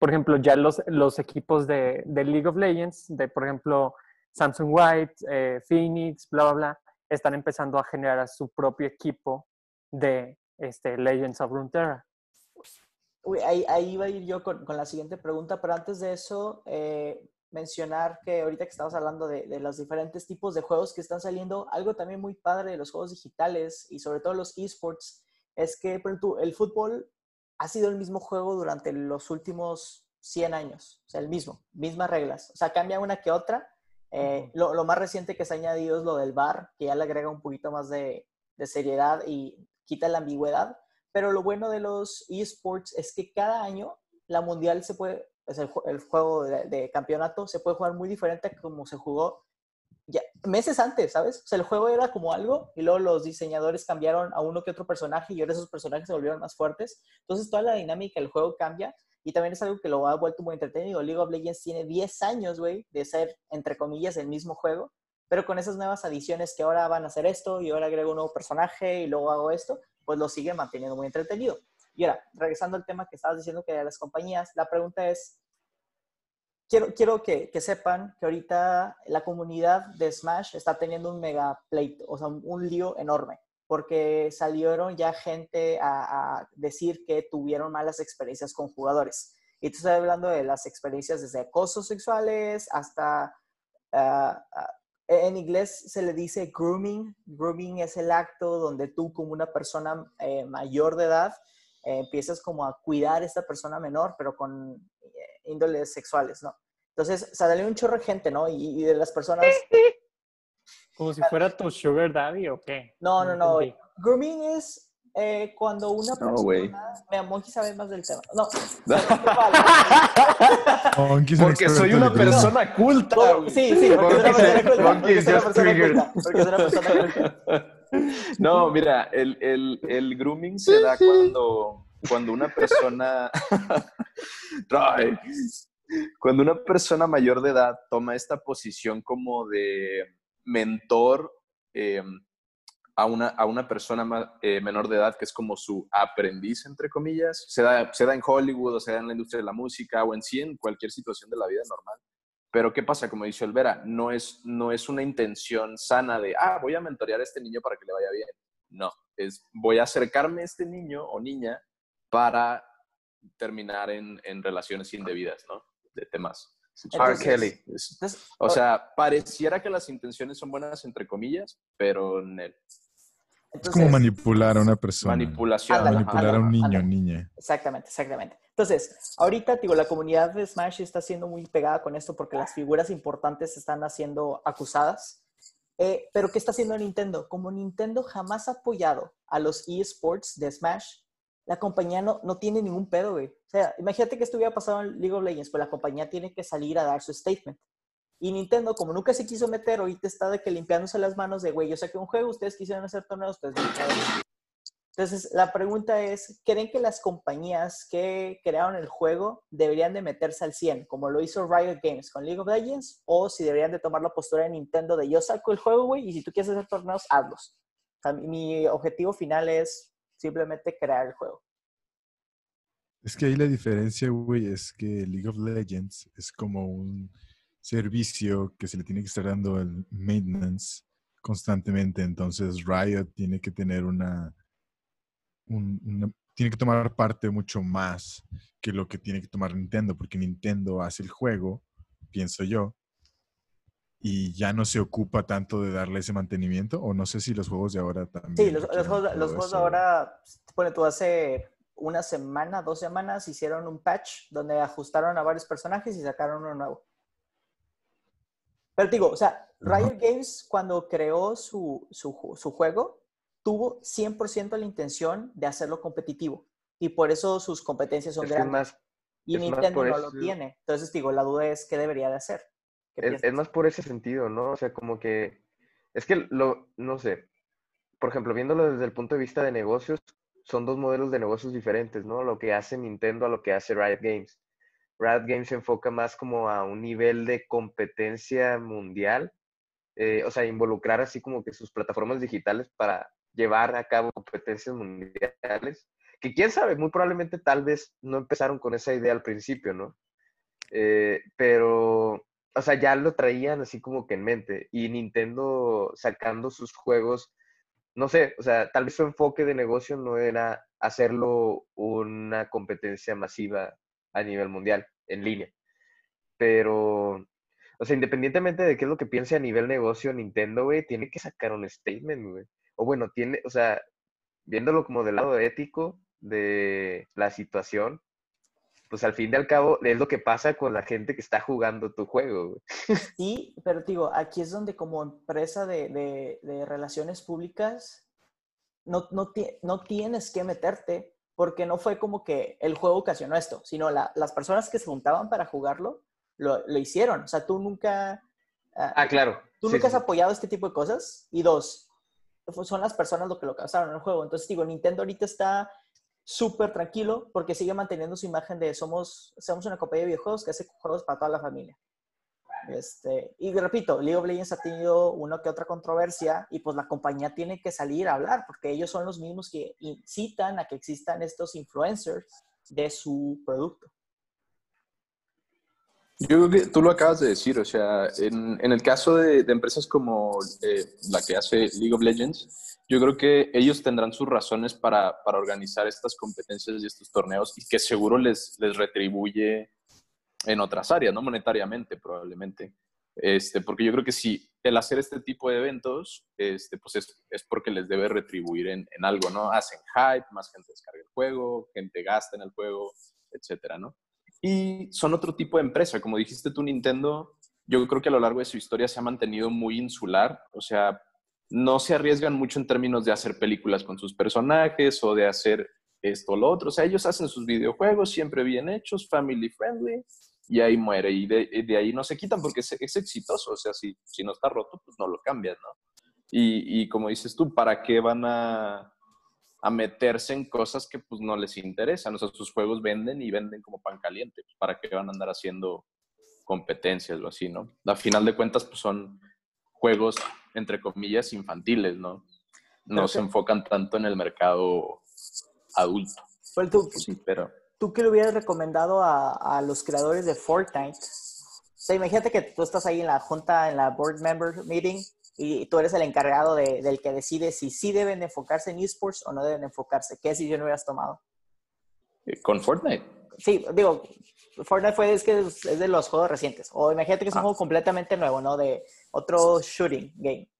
por ejemplo, ya los, los equipos de, de League of Legends, de por ejemplo Samsung White, eh, Phoenix, bla, bla, bla, están empezando a generar su propio equipo de este, Legends of Runeterra. Uy, ahí, ahí iba a ir yo con, con la siguiente pregunta, pero antes de eso, eh, mencionar que ahorita que estamos hablando de, de los diferentes tipos de juegos que están saliendo, algo también muy padre de los juegos digitales y sobre todo los esports, es que el fútbol ha sido el mismo juego durante los últimos 100 años, o sea, el mismo, mismas reglas, o sea, cambia una que otra. Eh, lo, lo más reciente que se ha añadido es lo del VAR, que ya le agrega un poquito más de, de seriedad y quita la ambigüedad. Pero lo bueno de los esports es que cada año la mundial se puede, es el, ju- el juego de, de campeonato se puede jugar muy diferente a como se jugó ya, meses antes, ¿sabes? O sea, el juego era como algo y luego los diseñadores cambiaron a uno que otro personaje y ahora esos personajes se volvieron más fuertes. Entonces toda la dinámica del juego cambia y también es algo que lo ha vuelto muy entretenido. League of Legends tiene 10 años, güey, de ser, entre comillas, el mismo juego, pero con esas nuevas adiciones que ahora van a hacer esto y ahora agrego un nuevo personaje y luego hago esto, pues lo sigue manteniendo muy entretenido. Y ahora, regresando al tema que estabas diciendo que de las compañías, la pregunta es, quiero, quiero que, que sepan que ahorita la comunidad de Smash está teniendo un mega pleito, o sea, un, lío enorme, porque salieron ya gente a, a decir que tuvieron malas experiencias con jugadores. Y te estoy hablando de las experiencias desde acosos sexuales hasta... ah, en inglés se le dice grooming. Grooming es el acto donde tú como una persona eh, mayor de edad eh, empiezas como a cuidar a esta persona menor, pero con eh, índoles sexuales, ¿no? Entonces, salió un chorro de gente, ¿no? Y, y de las personas... Como si fuera tu sugar daddy o qué. No, no, no. Grooming es eh, cuando una persona... No, güey. Mira, Monkey sabe más del tema. No. Porque soy una persona culta. Sí, sí, porque es una persona culta. Monkey Porque es una just persona triggered. culta. Porque es una persona culta. No, mira, el, el, el grooming se da cuando, cuando una persona. Ay. cuando una persona mayor de edad toma esta posición como de mentor eh, a, una, a una persona ma- eh, menor de edad que es como su aprendiz, entre comillas. Se da, se da en Hollywood o se da en la industria de la música o en sí en cualquier situación de la vida normal. Pero ¿qué pasa? Como dice Olvera, no es, no es una intención sana de, ah, voy a mentorear a este niño para que le vaya bien. No, es voy a acercarme a este niño o niña para terminar en, en relaciones indebidas, ¿no? De temas. R. Kelly. Entonces, o sea, pareciera que las intenciones son buenas, entre comillas, pero en el- Es como entonces- manipular a una persona. manipulación. Ándale. Manipular a un niño, ándale. niña. Exactamente, exactamente. Entonces, ahorita, digo, la comunidad de Smash está siendo muy pegada con esto porque las figuras importantes están siendo acusadas. Eh, pero, ¿qué está haciendo Nintendo? Como Nintendo jamás ha apoyado a los eSports de Smash, la compañía no, no tiene ningún pedo, güey. O sea, imagínate que esto hubiera pasado en League of Legends, pues la compañía tiene que salir a dar su statement. Y Nintendo, como nunca se quiso meter, ahorita está de que limpiándose las manos de, güey, yo saqué un juego, ustedes quisieron hacer torneos, pues entonces, la pregunta es, ¿creen que las compañías que crearon el juego deberían de meterse al 100, como lo hizo Riot Games con League of Legends? ¿O si deberían de tomar la postura de Nintendo de yo saco el juego, güey, y si tú quieres hacer torneos, hazlos? Mi objetivo final es simplemente crear el juego. Es que ahí la diferencia, güey, es que League of Legends es como un servicio que se le tiene que estar dando el maintenance constantemente. Entonces Riot tiene que tener una, un- una- tiene que tomar parte mucho más que lo que tiene que tomar Nintendo, porque Nintendo hace el juego, pienso yo, y ya no se ocupa tanto de darle ese mantenimiento, o no sé si los juegos de ahora también. Sí, los, los juegos, los juegos eso. ahora, pone tú, hace una semana, dos semanas, hicieron un patch donde ajustaron a varios personajes y sacaron uno nuevo. Pero digo, o sea. Riot Games cuando creó su, su, su juego, tuvo 100% la intención de hacerlo competitivo. Y por eso sus competencias son Es grandes. más, y Nintendo no lo tiene. Entonces, digo, la duda es qué debería de hacer. ¿Qué es, es más por ese sentido, ¿no? O sea, como que, es que lo, no sé, por ejemplo, viéndolo desde el punto de vista de negocios, son dos modelos de negocios diferentes, ¿no? Lo que hace Nintendo a lo que hace Riot Games. Riot Games se enfoca más como a un nivel de competencia mundial, eh, o sea, involucrar así como que sus plataformas digitales para llevar a cabo competencias mundiales, que quién sabe, muy probablemente tal vez no empezaron con esa idea al principio, ¿no? Eh, pero, o sea, ya lo traían así como que en mente. Y Nintendo sacando sus juegos, no sé, o sea, tal vez su enfoque de negocio no era hacerlo una competencia masiva a nivel mundial, en línea. Pero, o sea, independientemente de qué es lo que piense a nivel negocio, Nintendo, güey, tiene que sacar un statement, güey. O bueno, tiene, o sea, viéndolo como del lado ético de la situación, pues al fin y al cabo es lo que pasa con la gente que está jugando tu juego. Sí, pero digo, aquí es donde como empresa de, de- de relaciones públicas no, no, ti- no tienes que meterte porque no fue como que el juego ocasionó esto, sino la- las personas que se juntaban para jugarlo lo, lo hicieron. O sea, tú nunca... ah, Ah, claro. Tú sí, nunca sí, has apoyado este tipo de cosas. Y dos, son las personas lo que lo causaron en el juego. Entonces, digo, Nintendo ahorita está súper tranquilo porque sigue manteniendo su imagen de somos, somos una compañía de videojuegos que hace juegos para toda la familia. Este, y repito, League of Legends ha tenido una que otra controversia y pues la compañía tiene que salir a hablar porque ellos son los mismos que incitan a que existan estos influencers de su producto. Yo creo que tú lo acabas de decir, o sea, en, en el caso de, empresas como eh, la que hace League of Legends, yo creo que ellos tendrán sus razones para, para organizar estas competencias y estos torneos y que seguro les, les retribuye en otras áreas, no monetariamente probablemente. Este, porque yo creo que si el hacer este tipo de eventos, este, pues es, es porque les debe retribuir en, en algo, ¿no? Hacen hype, más gente descarga el juego, gente gasta en el juego, etcétera, ¿no? Y son otro tipo de empresa. Como dijiste tú, Nintendo, yo creo que a lo largo de su historia se ha mantenido muy insular. O sea, no se arriesgan mucho en términos de hacer películas con sus personajes o de hacer esto o lo otro. O sea, ellos hacen sus videojuegos siempre bien hechos, family friendly, y ahí muere. Y de, de ahí no se quitan porque es, es exitoso. O sea, si, si no está roto, pues no lo cambias, ¿no? Y, y como dices tú, ¿para qué van a, a meterse en cosas que pues no les interesan. O sea, sus juegos venden y venden como pan caliente. Pues, ¿Para qué van a andar haciendo competencias o así, no? A final de cuentas, pues son juegos, entre comillas, infantiles, ¿no? No se enfocan tanto en el mercado adulto. Pues tú, Sí, pero... ¿Tú qué le hubieras recomendado a, a los creadores de Fortnite? O sea, imagínate que tú estás ahí en la junta, en la board member meeting, y tú eres el encargado de- del que decide si sí deben de enfocarse en esports o no deben de enfocarse. ¿Qué decisión hubieras tomado? eh, Con Fortnite. Sí, digo, Fortnite fue, es que es, de los juegos recientes. O imagínate que es un Ah. juego completamente nuevo, ¿no? De otro shooting game.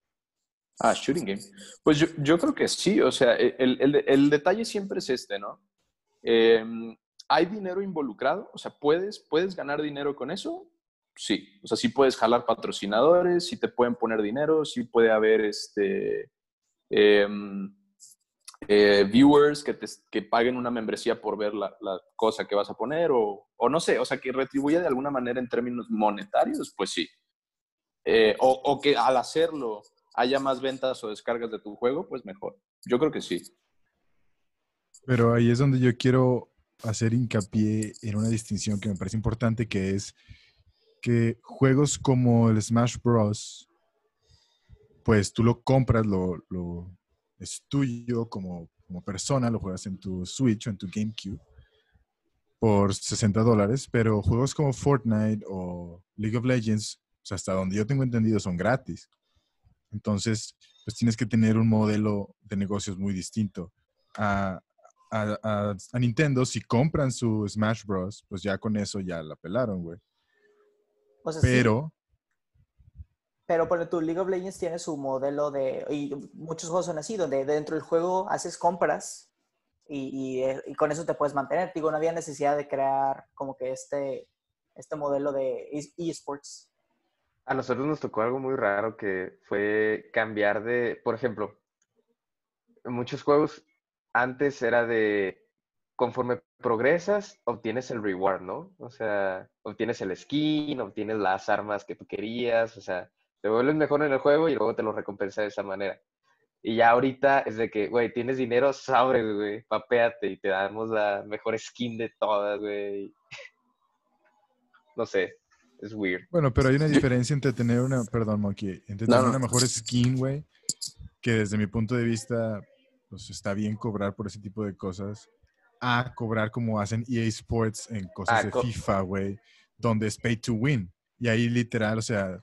Ah, shooting game. Pues yo, yo creo que sí, o sea, el, el- el detalle siempre es este, ¿no? Eh, ¿Hay dinero involucrado? O sea, ¿puedes, ¿puedes ganar dinero con eso? Sí, o sea, sí puedes jalar patrocinadores, sí te pueden poner dinero, sí puede haber este, em, eh, viewers que, te, que paguen una membresía por ver la, la cosa que vas a poner o, o no sé, o sea, que retribuya de alguna manera en términos monetarios, pues sí. Eh, o, o que al hacerlo haya más ventas o descargas de tu juego, pues mejor. Yo creo que sí. Pero ahí es donde yo quiero hacer hincapié en una distinción que me parece importante, que es que juegos como el Smash Bros., pues tú lo compras, lo, lo- es tuyo como, como persona, lo juegas en tu Switch o en tu GameCube por 60 dólares, pero juegos como Fortnite o League of Legends, hasta donde yo tengo entendido, son gratis. Entonces, pues tienes que tener un modelo de negocios muy distinto. A, a- a- a Nintendo, si compran su Smash Bros., pues ya con eso ya la pelaron, güey. O sea, sí, Pero, Pero por tu League of Legends tiene su modelo de, y muchos juegos son así, donde dentro del juego haces compras y, y, eh, y con eso te puedes mantener. Digo, no había necesidad de crear como que este, este modelo de es- esports. A nosotros nos tocó algo muy raro que fue cambiar de, por ejemplo, en muchos juegos antes era de conforme progresas, obtienes el reward, ¿no? O sea, obtienes el skin, obtienes las armas que tú querías, o sea, te vuelves mejor en el juego y luego te lo recompensa de esa manera. Y ya ahorita es de que, güey, tienes dinero, sobre, güey, papéate y te damos la mejor skin de todas, güey. No sé, es weird. bueno, pero hay una diferencia entre tener una, perdón, Monkey, entre No, tener no. una mejor skin, güey, que desde mi punto de vista, pues está bien cobrar por ese tipo de cosas, a cobrar como hacen EA Sports en cosas Ah, de FIFA, güey, donde es pay to win. Y ahí literal, o sea,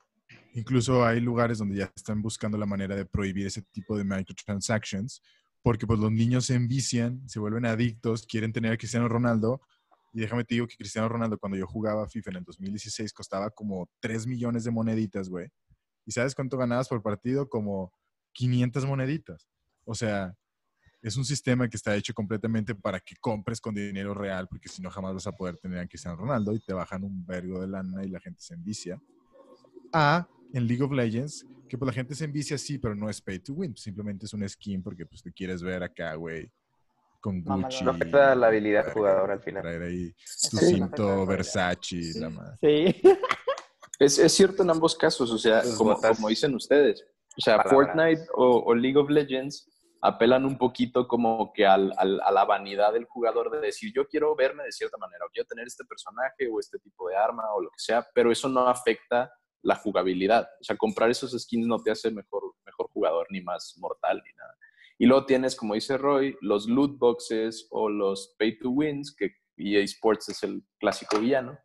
incluso hay lugares donde ya están buscando la manera de prohibir ese tipo de microtransactions, porque pues los niños se envician, se vuelven adictos, quieren tener a Cristiano Ronaldo. Y déjame te digo que Cristiano Ronaldo, cuando yo jugaba FIFA en el 2016, costaba como 3 millones de moneditas, güey. ¿Y sabes cuánto ganabas por partido? Como 500 moneditas. O sea, es un sistema que está hecho completamente para que compres con dinero real, porque si no jamás vas a poder tener a Cristiano Ronaldo y te bajan un vergo de lana y la gente se envicia. A, en League of Legends, que pues la gente se envicia sí, pero no es pay to win, simplemente es un skin porque pues te quieres ver acá, güey, con. Gucci. No afecta la habilidad verga, jugador al final. Traer ahí tu Sí, no cinto habilidad. Versace, la madre. Sí. Es, es cierto en ambos casos, o sea, como, dicen ustedes. O sea, Palabras. Fortnite o, o League of Legends apelan un poquito como que al- a la vanidad del jugador de decir, yo quiero verme de cierta manera, o quiero tener este personaje o este tipo de arma o lo que sea, pero eso no afecta la jugabilidad. O sea, comprar esos skins no te hace mejor, mejor jugador, ni más mortal, ni nada. Y luego tienes, como dice Roy, los loot boxes o los pay to wins, que EA Sports es el clásico villano,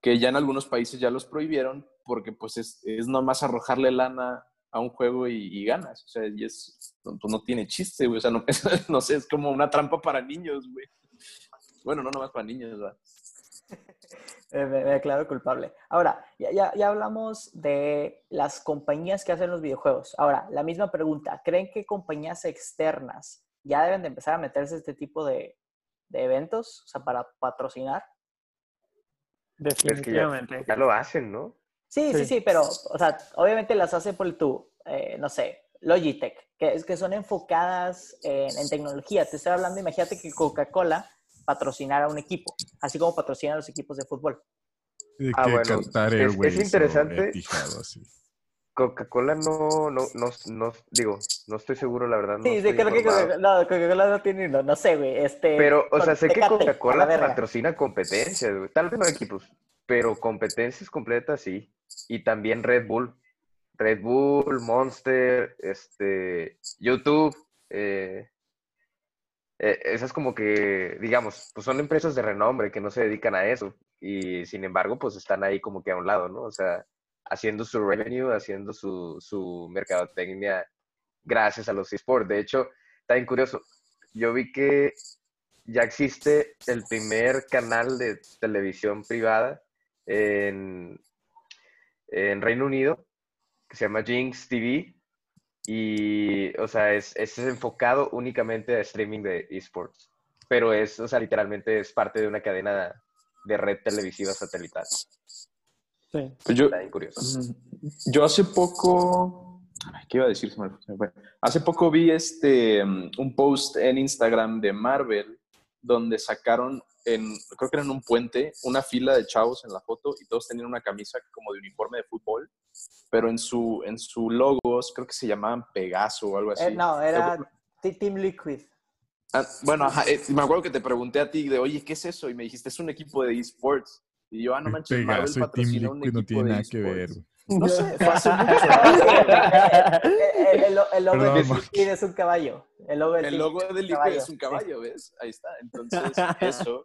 que ya en algunos países ya los prohibieron porque pues es, es nomás arrojarle lana a un juego y, y ganas. O sea, y es, no, pues no tiene chiste, güey. O sea, no, no sé, es como una trampa para niños, güey. Bueno, no nomás para niños, ¿verdad? Eh, me, me declaro culpable. Ahora, ya, ya, ya hablamos de las compañías que hacen los videojuegos. Ahora, la misma pregunta. ¿Creen que compañías externas ya deben de empezar a meterse a este tipo de, de eventos? O sea, para patrocinar. Es que ya, Definitivamente. ya lo hacen, ¿no? Sí, sí, Sí. sí, pero, o sea, obviamente las hace por tú, eh, no sé, Logitech, que es que son enfocadas en, en tecnología. Te estoy hablando, imagínate que Coca-Cola patrocinara un equipo, así como patrocinan los equipos de fútbol. De Ah, bueno, es- o interesante. Así. Coca-Cola no, no, no, no, digo, no estoy seguro, la verdad. No Sí, sí, creo que informado. Coca- no, Coca-Cola no tiene, no, no sé, güey. Este, Pero, o sea, sé que Coca-Cola patrocina competencias, güey. Tal vez no equipos, pero competencias completas sí. Y también Red Bull. Red Bull, Monster, este, YouTube. eh, eh, esas como que, digamos, pues son empresas de renombre que no se dedican a eso. Y sin embargo, pues están ahí como que a un lado, ¿no? O sea, haciendo su revenue, haciendo su, su mercadotecnia gracias a los esports. De hecho, está bien curioso. Yo vi que ya existe el primer canal de televisión privada en, en Reino Unido, que se llama Jinx TV. Y, o sea, es, es enfocado únicamente a streaming de esports. Pero es, o sea, literalmente es parte de una cadena de red televisiva satelital. Sí. Pues yo, Está bien curioso. yo hace poco, ¿qué iba a decir? Hace poco vi este, um, un post en Instagram de Marvel donde sacaron, en, creo que era en un puente, una fila de chavos en la foto y todos tenían una camisa como de uniforme de fútbol, pero en su, en su logos creo que se llamaban Pegaso o algo así. Eh, no, era Team Liquid. Ah, bueno, ajá, eh, me acuerdo que te pregunté a ti de, oye, ¿qué es eso? Y me dijiste, es un equipo de esports. Y yo, ah, no manches, Marvel Pegaso Team patrocina un no equipo tiene de nada que ver. Güey. No sé, fue hace mucho. el, el, el logo Perdón, de. Liquid es un caballo. El logo de El Team logo Liquid de es un caballo, ¿ves? Ahí está. Entonces, eso.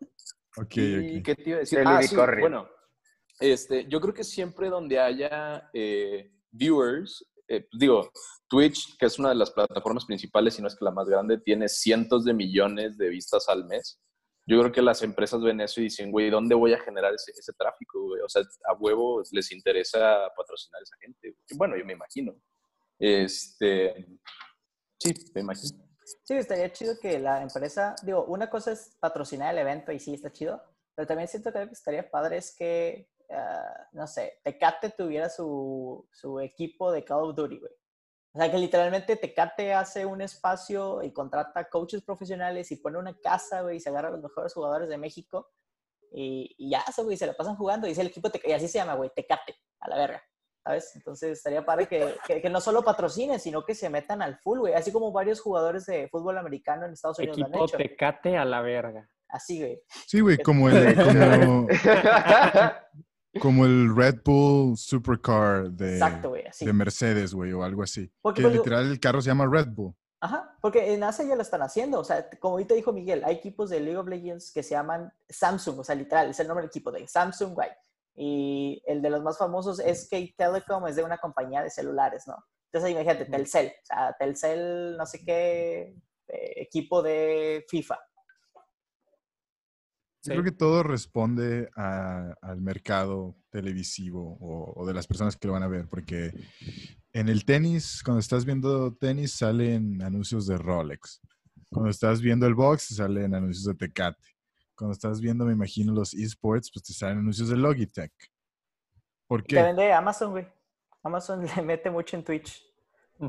¿Y qué te iba a decir? El Ah, sí, bueno, este, yo creo que siempre donde haya eh, viewers, eh, digo, Twitch, que es una de las plataformas principales, si no es que la más grande, tiene cientos de millones de vistas al mes. Yo creo que las empresas ven eso y dicen, güey, ¿dónde voy a generar ese, ese tráfico? O sea, a huevo les interesa patrocinar a esa gente. Bueno, yo me imagino. Este, sí, me imagino. Sí, estaría chido que la empresa, digo, una cosa es patrocinar el evento y sí, está chido, pero también siento que estaría padre es que, ah, no sé, Tecate tuviera su, su equipo de Call of Duty, güey. O sea, que literalmente Tecate hace un espacio y contrata coaches profesionales y pone una casa, güey, y se agarra a los mejores jugadores de México y, y ya, eso, güey, se la pasan jugando y es el equipo, Tecate, y así se llama, güey, Tecate, a la verga. ¿Sabes? Entonces estaría padre que, que, que no solo patrocinen, sino que se metan al full, güey. Así como varios jugadores de fútbol americano en Estados Unidos lo han Equipo hecho. Tecate a la verga. Así, güey. Sí, güey, como el, como, como el Red Bull Supercar de, Exacto, así. de Mercedes, güey, o algo así. Porque, que pues, literal el carro se llama Red Bull. Ajá, porque en Asia ya lo están haciendo. O sea, como ahorita dijo Miguel, hay equipos de League of Legends que se llaman Samsung, o sea, literal, es el nombre del equipo de Samsung, güey. Y el de los más famosos es que Telecom, es de una compañía de celulares, ¿no? Entonces, imagínate, Telcel, o sea, Telcel, no sé qué, eh, equipo de FIFA. Yo creo que todo responde a- al mercado televisivo o, o de las personas que lo van a ver, porque en el tenis, cuando estás viendo tenis, salen anuncios de Rolex. Cuando estás viendo el box, salen anuncios de Tecate. Cuando estás viendo, me imagino, los esports, pues te salen anuncios de Logitech. ¿Por Te qué? vende Amazon, güey. Amazon le mete mucho en Twitch.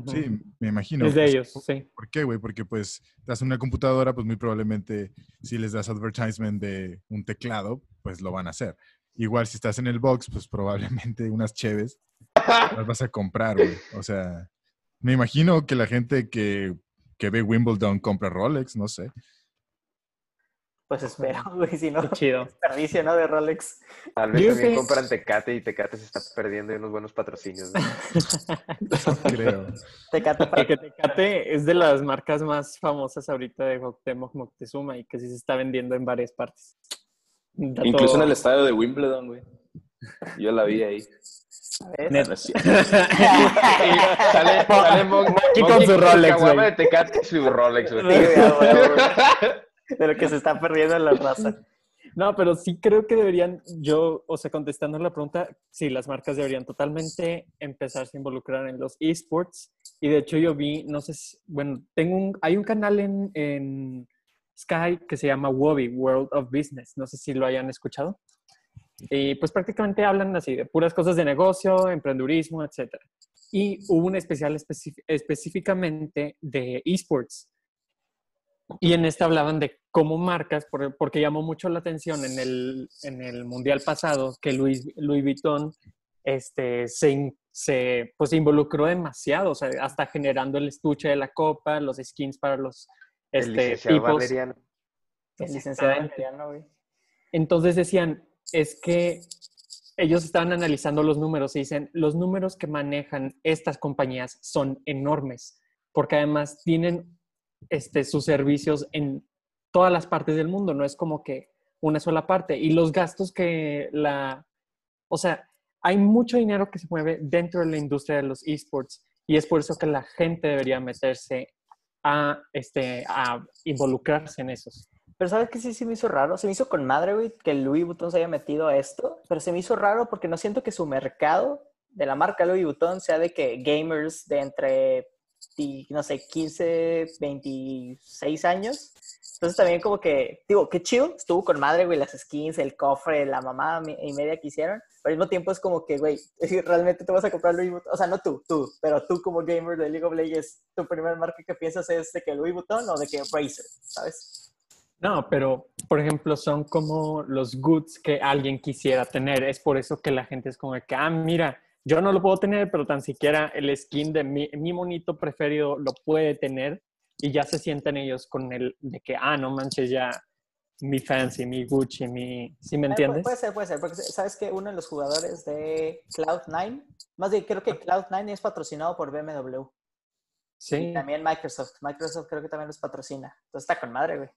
Sí, me imagino. es de pues, ellos, sí. ¿Por qué, güey? Porque pues das una computadora, pues muy probablemente si les das advertisement de un teclado, pues lo van a hacer. Igual si estás en el box, pues probablemente unas cheves las vas a comprar, güey. O sea, me imagino que la gente que, que ve Wimbledon compra Rolex, no sé. Pues espero, güey, si no, chido. desperdicio, ¿no? De Rolex. Tal vez Yo también que- compran Tecate y Tecate se está perdiendo de unos buenos patrocinios. ¿no? Creo. Tecate para Porque Tecate es de las marcas más famosas ahorita de Cuauhtémoc Moctezuma y que sí se está vendiendo en varias partes. Dato- Incluso en el estadio de Wimbledon, güey. Yo la vi ahí. Net- No sale, sale Mon- Monkey con su Rolex, güey. Tecate y su Rolex, güey. De lo que se está perdiendo en la raza. No, pero sí creo que deberían, yo, o sea, contestando la pregunta, sí, las marcas deberían totalmente empezarse a involucrar en los esports. Y de hecho yo vi, no sé, bueno, tengo un, hay un canal en, en Sky que se llama Wobby, World of Business. No sé si lo hayan escuchado. Y pues prácticamente hablan así de puras cosas de negocio, emprendurismo, etc. Y hubo un especial especi- específicamente de esports. Y en este hablaban de cómo marcas, por- porque llamó mucho la atención en el, en el mundial pasado que Louis, Louis Vuitton este, se, se pues, se involucró demasiado, o sea, hasta generando el estuche de la copa, los skins para los El este, licenciado tipos. Valeriano. El licenciado Exactamente. Valeriano, güey. Entonces decían, es que ellos estaban analizando los números y dicen, los números que manejan estas compañías son enormes, porque además tienen este, sus servicios en todas las partes del mundo, no es como que una sola parte. Y los gastos que la... O sea, hay mucho dinero que se mueve dentro de la industria de los esports y es por eso que la gente debería meterse a, este, a involucrarse en esos. Pero ¿sabes qué sí se me hizo raro? Se me hizo con madre, que Louis Vuitton se haya metido a esto. Pero se me hizo raro porque no siento que su mercado de la marca Louis Vuitton sea de que gamers de entre, y, no sé, 15, 26 años. Entonces también como que, digo, qué chido, estuvo con madre, güey, las skins, el cofre, la mamá y media que hicieron. Pero al mismo tiempo es como que, güey, realmente te vas a comprar Louis Vuitton. O sea, no tú, tú, pero tú como gamer de League of Legends, tu primera marca que piensas es de que Louis Vuitton o de que Razer, ¿sabes? No, pero por ejemplo son como los goods que alguien quisiera tener. Es por eso que la gente es como que, ah, mira, yo no lo puedo tener, pero tan siquiera el skin de mi, mi monito preferido lo puede tener y ya se sienten ellos con el de que, ah, no manches, ya mi fancy, mi Gucci, mi... ¿Sí me Eh, entiendes? Puede ser, puede ser, porque sabes que uno de los jugadores de Cloud9, más bien creo que Cloud9 es patrocinado por BMW. Sí. Y también Microsoft. Microsoft creo que también los patrocina. Entonces está con madre, güey.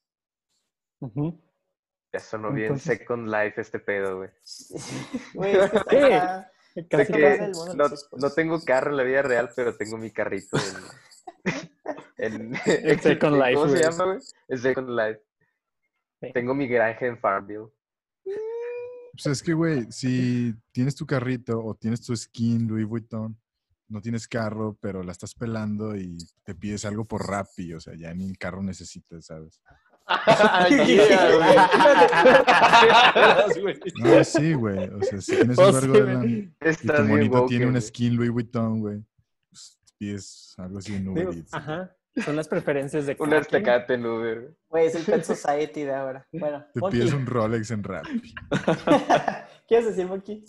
Ya sonó bien Entonces- Second Life este pedo, güey. Güey, es que está- Sé Casi que no, no tengo carro en la vida real, pero tengo mi carrito en... en, En Second Life, ¿Cómo se llama, güey? En Second Life. Sí. Tengo mi granja en Farmville. Pues es que, güey, si tienes tu carrito o tienes tu skin Louis Vuitton, no tienes carro, pero la estás pelando y te pides algo por Rappi, o sea, ya ni el carro necesitas, ¿sabes? No, sí, güey. O sea, si tienes Oh, un vergo sí, de lana y tu Estás bien monito woke, tiene un güey. skin Louis Vuitton, güey, pues pides algo así en Uber Eats. Ajá. Son las preferencias de Un quien. estecate en Uber. Güey, es el Pet Society de ahora. Bueno, Te Monkey. pides un Rolex en Rappi. ¿Quieres decir, Monkey?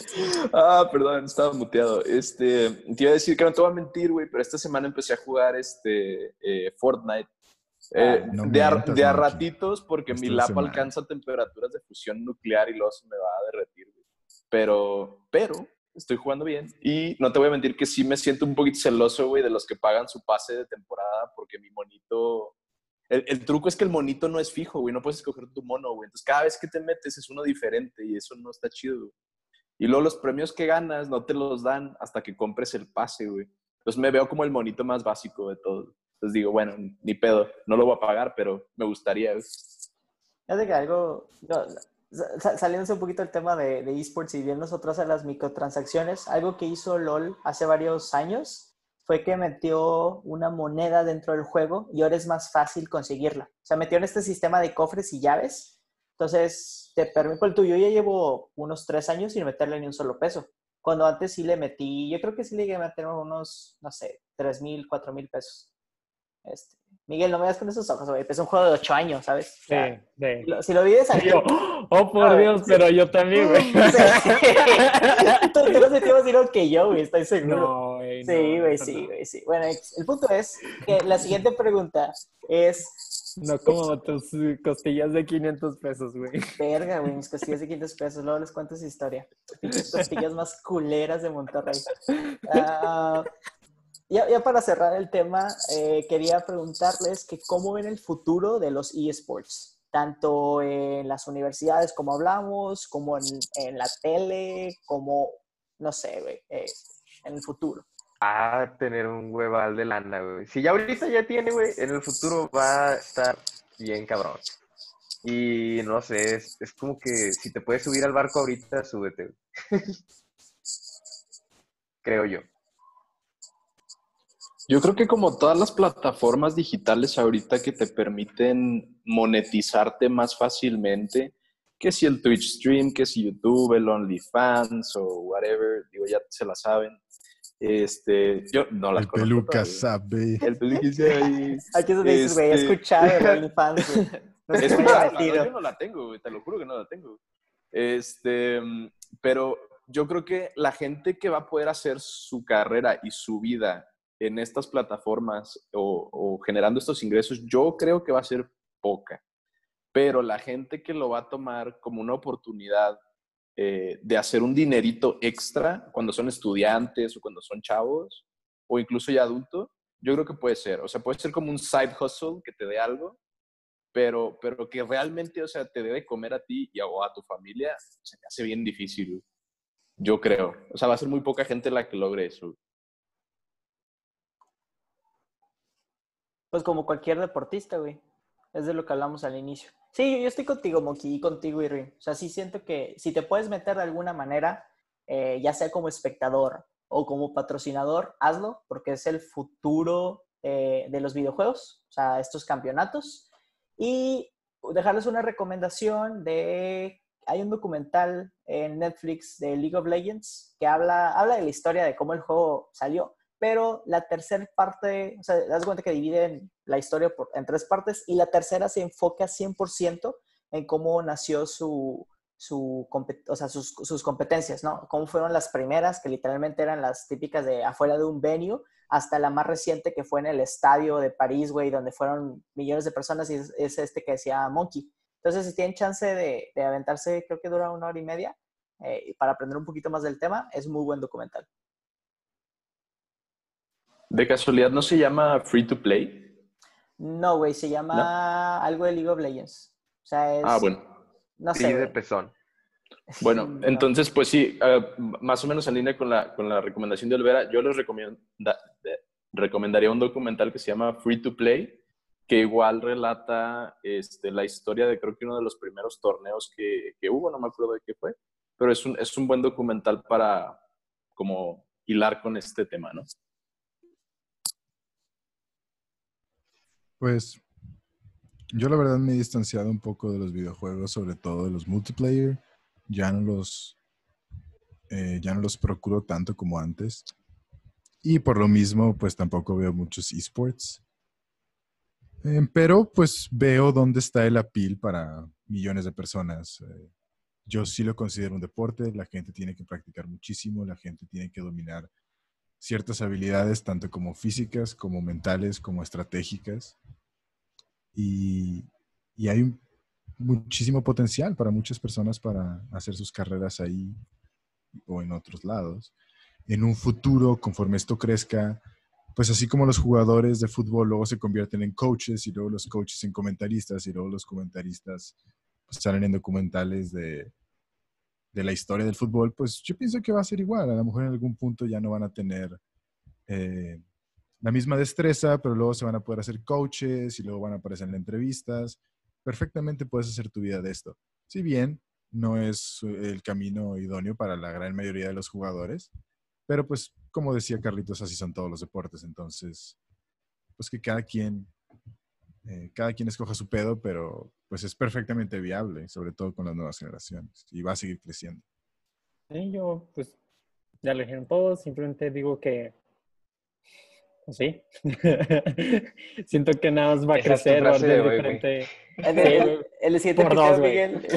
Ah, perdón, estaba muteado. Este, te iba a decir que no te voy a mentir, güey, pero esta semana empecé a jugar este eh, Fortnite. Eh, Ah, no de, a, de ratitos, porque mi semana. alcanza temperaturas de fusión nuclear y luego se me va a derretir. Pero, pero, estoy jugando bien. Y no te voy a mentir que sí me siento un poquito celoso, güey, de los que pagan su pase de temporada, porque mi monito. El, el truco es que el monito no es fijo, güey. No puedes escoger tu mono, güey. Entonces, cada vez que te metes es uno diferente y eso no está chido, güey. Y luego los premios que ganas no te los dan hasta que compres el pase, güey. Entonces me veo como el monito más básico de todos. Entonces digo, bueno, ni pedo, no lo voy a pagar, pero me gustaría. Fíjate que algo, no, sa- saliéndose un poquito del tema de, de esports y bien nosotros a las microtransacciones, algo que hizo LOL hace varios años fue que metió una moneda dentro del juego y ahora es más fácil conseguirla. O sea, metió en este sistema de cofres y llaves. Entonces, te permite, el tuyo ya llevo unos tres años sin meterle ni un solo peso. Cuando antes sí le metí, yo creo que sí le llegué a meter unos, no sé, tres mil, cuatro mil pesos. Este, Miguel, no me das con esos ojos, güey. Es un juego de ocho años, ¿sabes? O Sí, sea, sí. si lo- Si lo vives aquí. Yo, oh, por Dios, sí. pero yo también, güey. Tú tú lo sentimos que yo, güey, estoy seguro. No, güey. sí, no, güey, sí, no. güey, sí. Bueno, el punto es que la siguiente pregunta es, No como tus costillas de 500 pesos, güey. verga, güey, mis costillas de 500 pesos, luego les cuento esa historia. Costillas más culeras de Monterrey. Ah, ya, ya para cerrar el tema, eh, quería preguntarles que cómo ven el futuro de los eSports, tanto en las universidades como hablamos, como en, la tele, como, no sé, güey, eh, en el futuro. Va a tener un hueval de lana, güey. Si ya ahorita ya tiene, güey, en el futuro va a estar bien cabrón. Y no sé, es, es como que si te puedes subir al barco ahorita, súbete. güey. Creo yo. Yo creo que como todas las plataformas digitales ahorita que te permiten monetizarte más fácilmente, que si el Twitch Stream, que si YouTube, el OnlyFans o whatever, digo, ya se la saben. Este, yo no las El conozco peluca sabe. El peluca sabe. Aquí es dices, güey, he Este- escuchado el OnlyFans. No no, metido. yo no la tengo, güey, te lo juro que no la tengo. Este, pero yo creo que la gente que va a poder hacer su carrera y su vida en estas plataformas o, generando estos ingresos, yo creo que va a ser poca. Pero la gente que lo va a tomar como una oportunidad eh, de hacer un dinerito extra cuando son estudiantes o cuando son chavos o incluso ya adultos, yo creo que puede ser. O sea, puede ser como un side hustle que te dé algo, pero, pero que realmente, o sea, te debe comer a ti y a, a tu familia, se me hace bien difícil. Yo creo. O sea, va a ser muy poca gente la que logre eso. Pues como cualquier deportista, güey. Es de lo que hablamos al inicio. Sí, yo, estoy contigo, Moki, y contigo, Irwin. O sea, sí siento que si te puedes meter de alguna manera, eh, ya sea como espectador o como patrocinador, hazlo, porque es el futuro eh, de los videojuegos, o sea, estos campeonatos. Y dejarles una recomendación de... Hay un documental en Netflix de League of Legends que habla, habla de la historia de cómo el juego salió, pero la tercera parte, o sea, das cuenta que dividen la historia por, en tres partes y la tercera se enfoca 100% en cómo nació su, su o sea, sus, sus competencias, ¿no? Cómo fueron las primeras, que literalmente eran las típicas de afuera de un venue, hasta la más reciente que fue en el estadio de París, güey, donde fueron millones de personas y es, es este que decía Monkey. Entonces, si tienen chance de, de aventarse, creo que dura una hora y media, eh, para aprender un poquito más del tema, es muy buen documental. ¿De casualidad no se llama Free to Play? No, güey, se llama algo de League of Legends. O sea, es... Ah, bueno. No Sí, sé, de pezón. Bueno, entonces, pues sí, eh, más o menos en línea con la, con la recomendación de Olvera, yo les recomienda- de- recomendaría un documental que se llama Free to Play, que igual relata este, la historia de creo que uno de los primeros torneos que, que hubo, no me acuerdo de qué fue, pero es un, es un buen documental para como hilar con este tema, ¿no? Pues yo la verdad me he distanciado un poco de los videojuegos, sobre todo de los multiplayer. Ya no los, eh, ya no los procuro tanto como antes. Y por lo mismo, pues tampoco veo muchos esports. Eh, pero pues veo dónde está el appeal para millones de personas. Eh, yo sí lo considero un deporte, la gente tiene que practicar muchísimo, la gente tiene que dominar ciertas habilidades, tanto como físicas, como mentales, como estratégicas. Y, y hay muchísimo potencial para muchas personas para hacer sus carreras ahí o en otros lados. En un futuro, conforme esto crezca, pues así como los jugadores de fútbol luego se convierten en coaches y luego los coaches en comentaristas y luego los comentaristas pues, salen en documentales de, de la historia del fútbol, pues yo pienso que va a ser igual. A lo mejor en algún punto ya no van a tener eh, la misma destreza, pero luego se van a poder hacer coaches y luego van a aparecer en entrevistas. Perfectamente puedes hacer tu vida de esto. Si bien no es el camino idóneo para la gran mayoría de los jugadores, pero pues como decía Carlitos, así son todos los deportes. Entonces, pues que cada quien, eh, cada quien escoja su pedo, pero pues es perfectamente viable, sobre todo con las nuevas generaciones y va a seguir creciendo. Sí, yo, pues, ya lo dijeron todos, simplemente digo que, pues sí, siento que nada más va a Esa crecer, va a ser diferente. El, el- el siguiente Por episodio, dos. Miguel.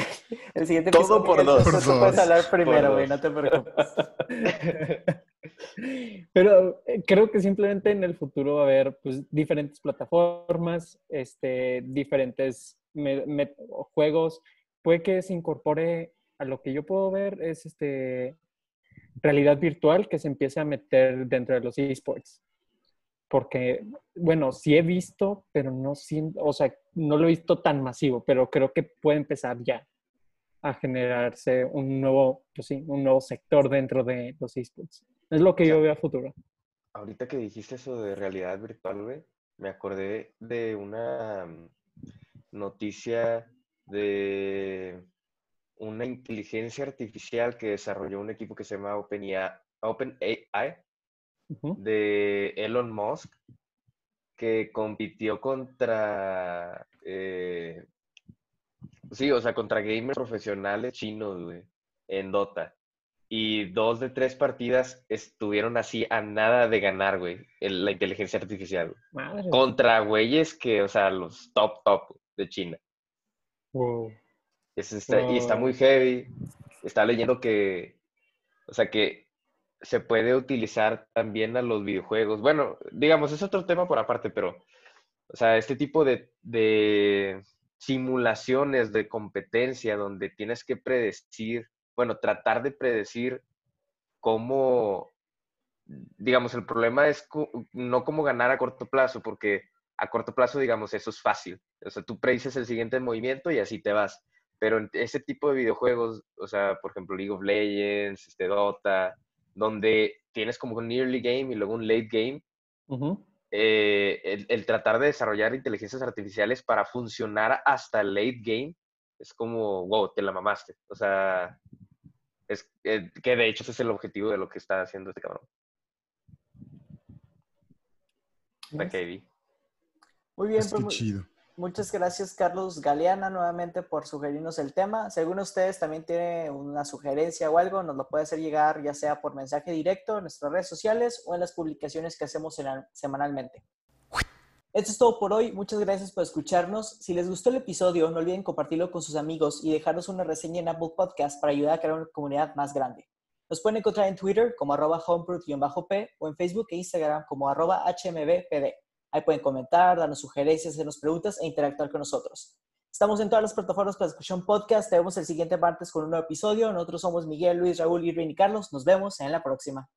El siguiente Todo por Miguel, dos. Por tú puedes dos. hablar primero, güey, dos. no te preocupes. Pero eh, creo que simplemente en el futuro va a haber pues, diferentes plataformas, este, diferentes juegos. Puede que se incorpore a lo que yo puedo ver es este, realidad virtual que se empiece a meter dentro de los esports. Porque, bueno, sí he visto, pero no o sea, no lo he visto tan masivo, pero creo que puede empezar ya a generarse un nuevo, pues sí, un nuevo sector dentro de los esports. Es lo que yo veo a futuro. Ahorita que dijiste eso de realidad virtual, güey, me acordé de una mm, noticia de una inteligencia artificial que desarrolló un equipo que se llama OpenAI, de Elon Musk, que compitió contra, eh, sí, o sea, contra gamers profesionales chinos, güey, en Dota. Y dos de tres partidas estuvieron así a nada de ganar, güey, el- la inteligencia artificial. Madre. Contra güeyes que, o sea, los top, top de China. Wow. Es- está- Y está muy heavy. Está leyendo que, o sea, que se puede utilizar también a los videojuegos. Bueno, digamos, es otro tema por aparte, pero, o sea, este tipo de, de simulaciones de competencia donde tienes que predecir, bueno, tratar de predecir cómo, digamos, el problema es no cómo ganar a corto plazo, porque a corto plazo, digamos, eso es fácil. O sea, tú predices el siguiente movimiento y así te vas. Pero en ese tipo de videojuegos, o sea, por ejemplo, League of Legends, este Dota, donde tienes como un early game y luego un late game, Ujú. eh, el, el tratar de desarrollar inteligencias artificiales para funcionar hasta el late game es como, wow, te la mamaste. O sea, es eh, que de hecho ese es el objetivo de lo que está haciendo este cabrón. La. Muy bien, Pues chido. muchas gracias Carlos Galeana nuevamente por sugerirnos el tema. Si alguno de ustedes también tiene una sugerencia o algo, nos lo puede hacer llegar ya sea por mensaje directo en nuestras redes sociales o en las publicaciones que hacemos semanalmente. Esto es todo por hoy. Muchas gracias por escucharnos. Si les gustó el episodio, no olviden compartirlo con sus amigos y dejarnos una reseña en Apple Podcast para ayudar a crear una comunidad más grande. Nos pueden encontrar en Twitter como arroba homeproof-p o en Facebook e Instagram como arroba hmbpd. Ahí pueden comentar, darnos sugerencias, hacernos preguntas e interactuar con nosotros. Estamos en todas las plataformas para escuchar un podcast. Te vemos el siguiente martes con un nuevo episodio. Nosotros somos Miguel, Luis, Raúl, Irving y Carlos. Nos vemos en la próxima.